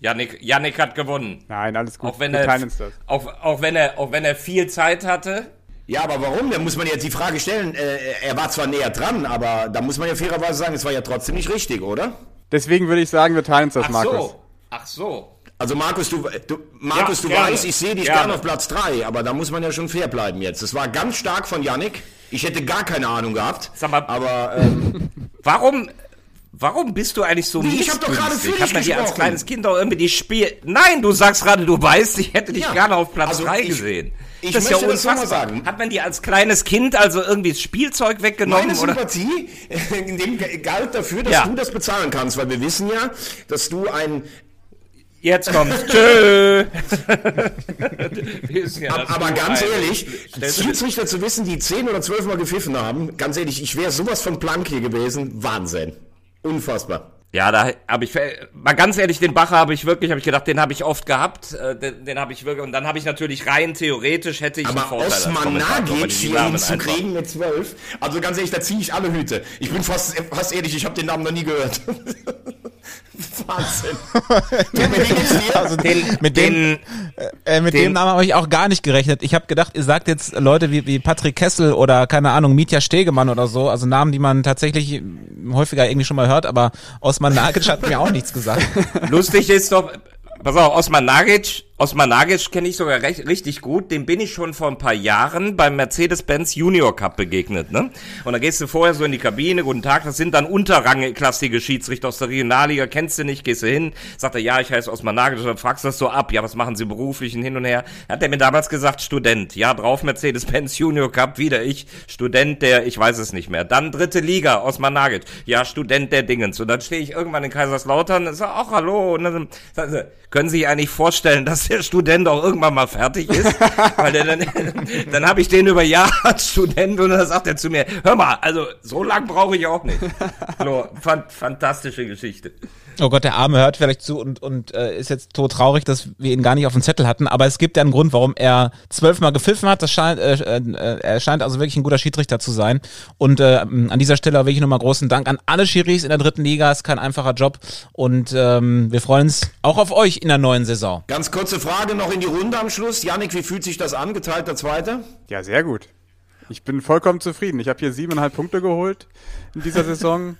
Yannick, Yannick hat gewonnen. Nein, alles gut. Auch wenn, Wir er, teilen uns das. auch, auch, wenn er, auch wenn er viel Zeit hatte. Ja, aber warum? Da muss man jetzt die Frage stellen. Äh, er war zwar näher dran, aber da muss man ja fairerweise sagen, es war ja trotzdem nicht richtig, oder? Deswegen würde ich sagen, wir teilen uns das, Ach Markus. so. Ach so. Also Markus, du, du, Markus, Ja, du gerne. weißt, ich sehe dich Gerne. gerne auf Platz 3, aber da muss man ja schon fair bleiben jetzt. Das war ganz stark von Yannick. Ich hätte gar keine Ahnung gehabt. Sag mal- aber ähm, Warum, warum bist du eigentlich so Wie, ich hab doch gerade für dich Hat man dir als gesprochen. kleines Kind doch irgendwie die Spiel... Nein, du sagst gerade, du weißt, ich hätte dich Ja. gerne auf Platz Also 3 ich- gesehen. ich das ist möchte ja das unfassbar. sagen. Hat man dir als kleines Kind also irgendwie das Spielzeug weggenommen? meine oder? Sympathie in dem galt dafür, dass Ja. du das bezahlen kannst, weil wir wissen ja, dass du ein Jetzt kommt's. Tschö. Ja, Aber ganz ein- ehrlich, Schiedsrichter zu wissen, die 10 oder 12 Mal gepfiffen haben, ganz ehrlich, ich wäre sowas von blank hier gewesen. Wahnsinn. Unfassbar. Ja, da habe ich mal ganz ehrlich, den Bacher habe ich wirklich, habe ich gedacht, den habe ich oft gehabt, äh, den, den habe ich wirklich und dann habe ich natürlich rein theoretisch hätte ich einen Aber Vorteil als Osman Nagic hier Namen hinzukriegen mit 12, also ganz ehrlich, da ziehe ich alle Hüte. Ich bin fast, fast ehrlich, ich habe den Namen noch nie gehört. Wahnsinn. Also Den, mit dem, den, äh, mit den- dem Namen habe ich auch gar nicht gerechnet. Ich habe gedacht, ihr sagt jetzt Leute wie, wie Patrick Kessel oder keine Ahnung, Mitya Stegemann oder so, also Namen, die man tatsächlich häufiger irgendwie schon mal hört, aber Osman Nagic hat mir auch nichts gesagt. lustig ist doch, pass auf, Osman Nagic, Osman Nagic kenne ich sogar recht, richtig gut, dem bin ich schon vor ein paar Jahren beim Mercedes-Benz Junior Cup begegnet, ne? Und da gehst du vorher so in die Kabine, guten Tag, das sind dann unterrangklassige Schiedsrichter aus der Regionalliga, kennst du nicht, gehst du hin, sagt er, ja, ich heiße Osman Nagic, dann fragst du das so ab, ja, was machen sie beruflich und hin und her. Hat er mir damals gesagt, Student, ja, drauf Mercedes-Benz Junior Cup, wieder ich, Student der, ich weiß es nicht mehr. Dann dritte Liga, Osman Nagic, ja, Student der Dingens. Und dann stehe ich irgendwann in Kaiserslautern sage, ach, hallo, und dann können Sie sich eigentlich vorstellen, dass der Student auch irgendwann mal fertig ist? Weil der dann, dann habe ich den über Jahre als Student und dann sagt er zu mir, hör mal, also so lang brauche ich auch nicht. So, fan fantastische Geschichte. Oh Gott, der Arme hört vielleicht zu und, und äh, ist jetzt tot traurig, dass wir ihn gar nicht auf dem Zettel hatten. Aber es gibt ja einen Grund, warum er zwölfmal gepfiffen hat. Das scheint, äh, äh, er scheint also wirklich ein guter Schiedsrichter zu sein. Und äh, an dieser Stelle wirklich nochmal großen Dank an alle Schiris in der dritten Liga. Ist kein einfacher Job. Und ähm, wir freuen uns auch auf euch in der neuen Saison. Ganz kurze Frage noch in die Runde am Schluss. Yannick, wie fühlt sich das an, geteilter Zweiter? Ja, sehr gut. Ich bin vollkommen zufrieden. Ich habe hier siebeneinhalb Punkte geholt in dieser Saison.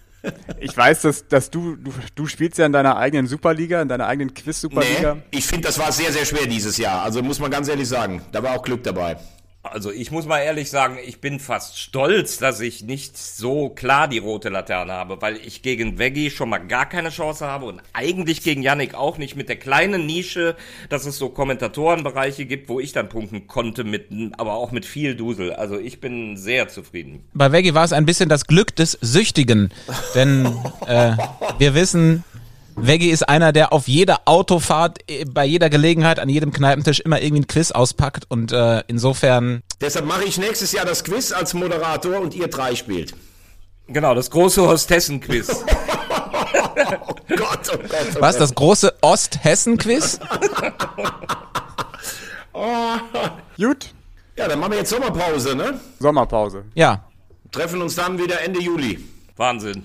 Ich weiß, dass, dass du, du, du spielst ja in deiner eigenen Superliga, in deiner eigenen Quiz-Superliga. Nee, ich finde, das war sehr, sehr schwer dieses Jahr. Also muss man ganz ehrlich sagen, da war auch Glück dabei. Also ich muss mal ehrlich sagen, ich bin fast stolz, dass ich nicht so klar die rote Laterne habe, weil ich gegen Veggie schon mal gar keine Chance habe und eigentlich gegen Yannick auch nicht mit der kleinen Nische, dass es so Kommentatorenbereiche gibt, wo ich dann punkten konnte, mit, aber auch mit viel Dusel. Also ich bin sehr zufrieden. Bei Veggie war es ein bisschen das Glück des Süchtigen. Denn äh, wir wissen, Veggie ist einer, der auf jeder Autofahrt, äh, bei jeder Gelegenheit, an jedem Kneipentisch immer irgendwie ein Quiz auspackt. Und äh, insofern Deshalb mache ich nächstes Jahr das Quiz als Moderator und ihr drei spielt. Genau, das große Hostessen-Quiz. Oh Gott, oh Gott. Oh Was, das große Osthessen-Quiz? Gut, Ja, dann machen wir jetzt Sommerpause, ne? Sommerpause. Ja. Treffen uns dann wieder Ende Juli. Wahnsinn.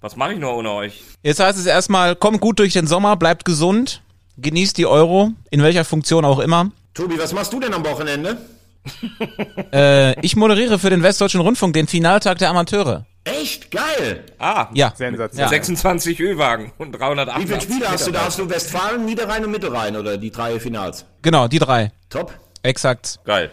Was mache ich nur ohne euch? Jetzt heißt es erstmal, kommt gut durch den Sommer, bleibt gesund, genießt die Euro, in welcher Funktion auch immer. Tobi, was machst du denn am Wochenende? Äh, ich moderiere für den Westdeutschen Rundfunk den Finaltag der Amateure. Echt geil. Ah, Ja. Sensationell. 26 Ölwagen und 308. Wie viele Spiele hast du da? Hast du Westfalen, Niederrhein und Mittelrhein oder die drei Finals? Genau, die drei. Top. Exakt. Geil.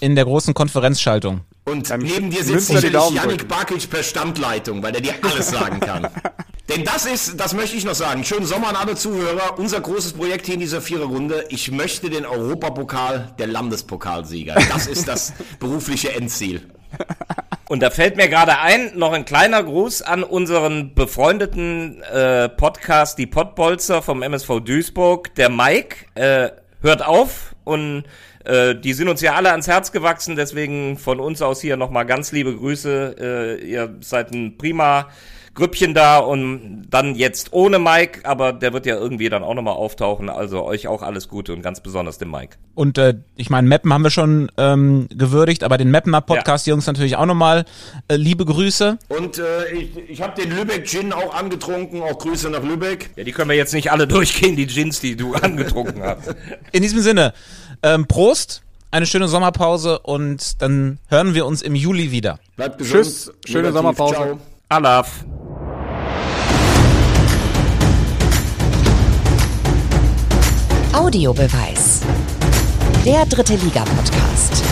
In der großen Konferenzschaltung. Und Dann neben dir sitzt sicherlich Yannick drücken. Barkic per Standleitung, weil der dir alles sagen kann. Denn das ist, das möchte ich noch sagen, schönen Sommer an alle Zuhörer. Unser großes Projekt hier in dieser Viererrunde. Ich möchte den Europapokal der Landespokalsieger. Das ist das berufliche Endziel. Und da fällt mir gerade ein, noch ein kleiner Gruß an unseren befreundeten äh, Podcast, die Pottbolzer vom MSV Duisburg. Der Mike äh, hört auf und äh, die sind uns ja alle ans Herz gewachsen, deswegen von uns aus hier nochmal ganz liebe Grüße. Äh, ihr seid ein prima Grüppchen da und dann jetzt ohne Mike, aber der wird ja irgendwie dann auch nochmal auftauchen. Also euch auch alles Gute und ganz besonders dem Mike. Und äh, ich meine, Meppen haben wir schon ähm, gewürdigt, aber den Meppener Podcast-Jungs natürlich auch nochmal äh, liebe Grüße. Und äh, ich, ich habe den Lübeck Gin auch angetrunken. Auch Grüße nach Lübeck. Ja, die können wir jetzt nicht alle durchgehen, die Gins, die du angetrunken hast. In diesem Sinne, ähm, Prost, eine schöne Sommerpause und dann hören wir uns im Juli wieder. Bleibt gesund. Tschüss, schöne Negativ. Sommerpause. Ciao. Alaf. Audiobeweis. Der dritte Liga-Podcast.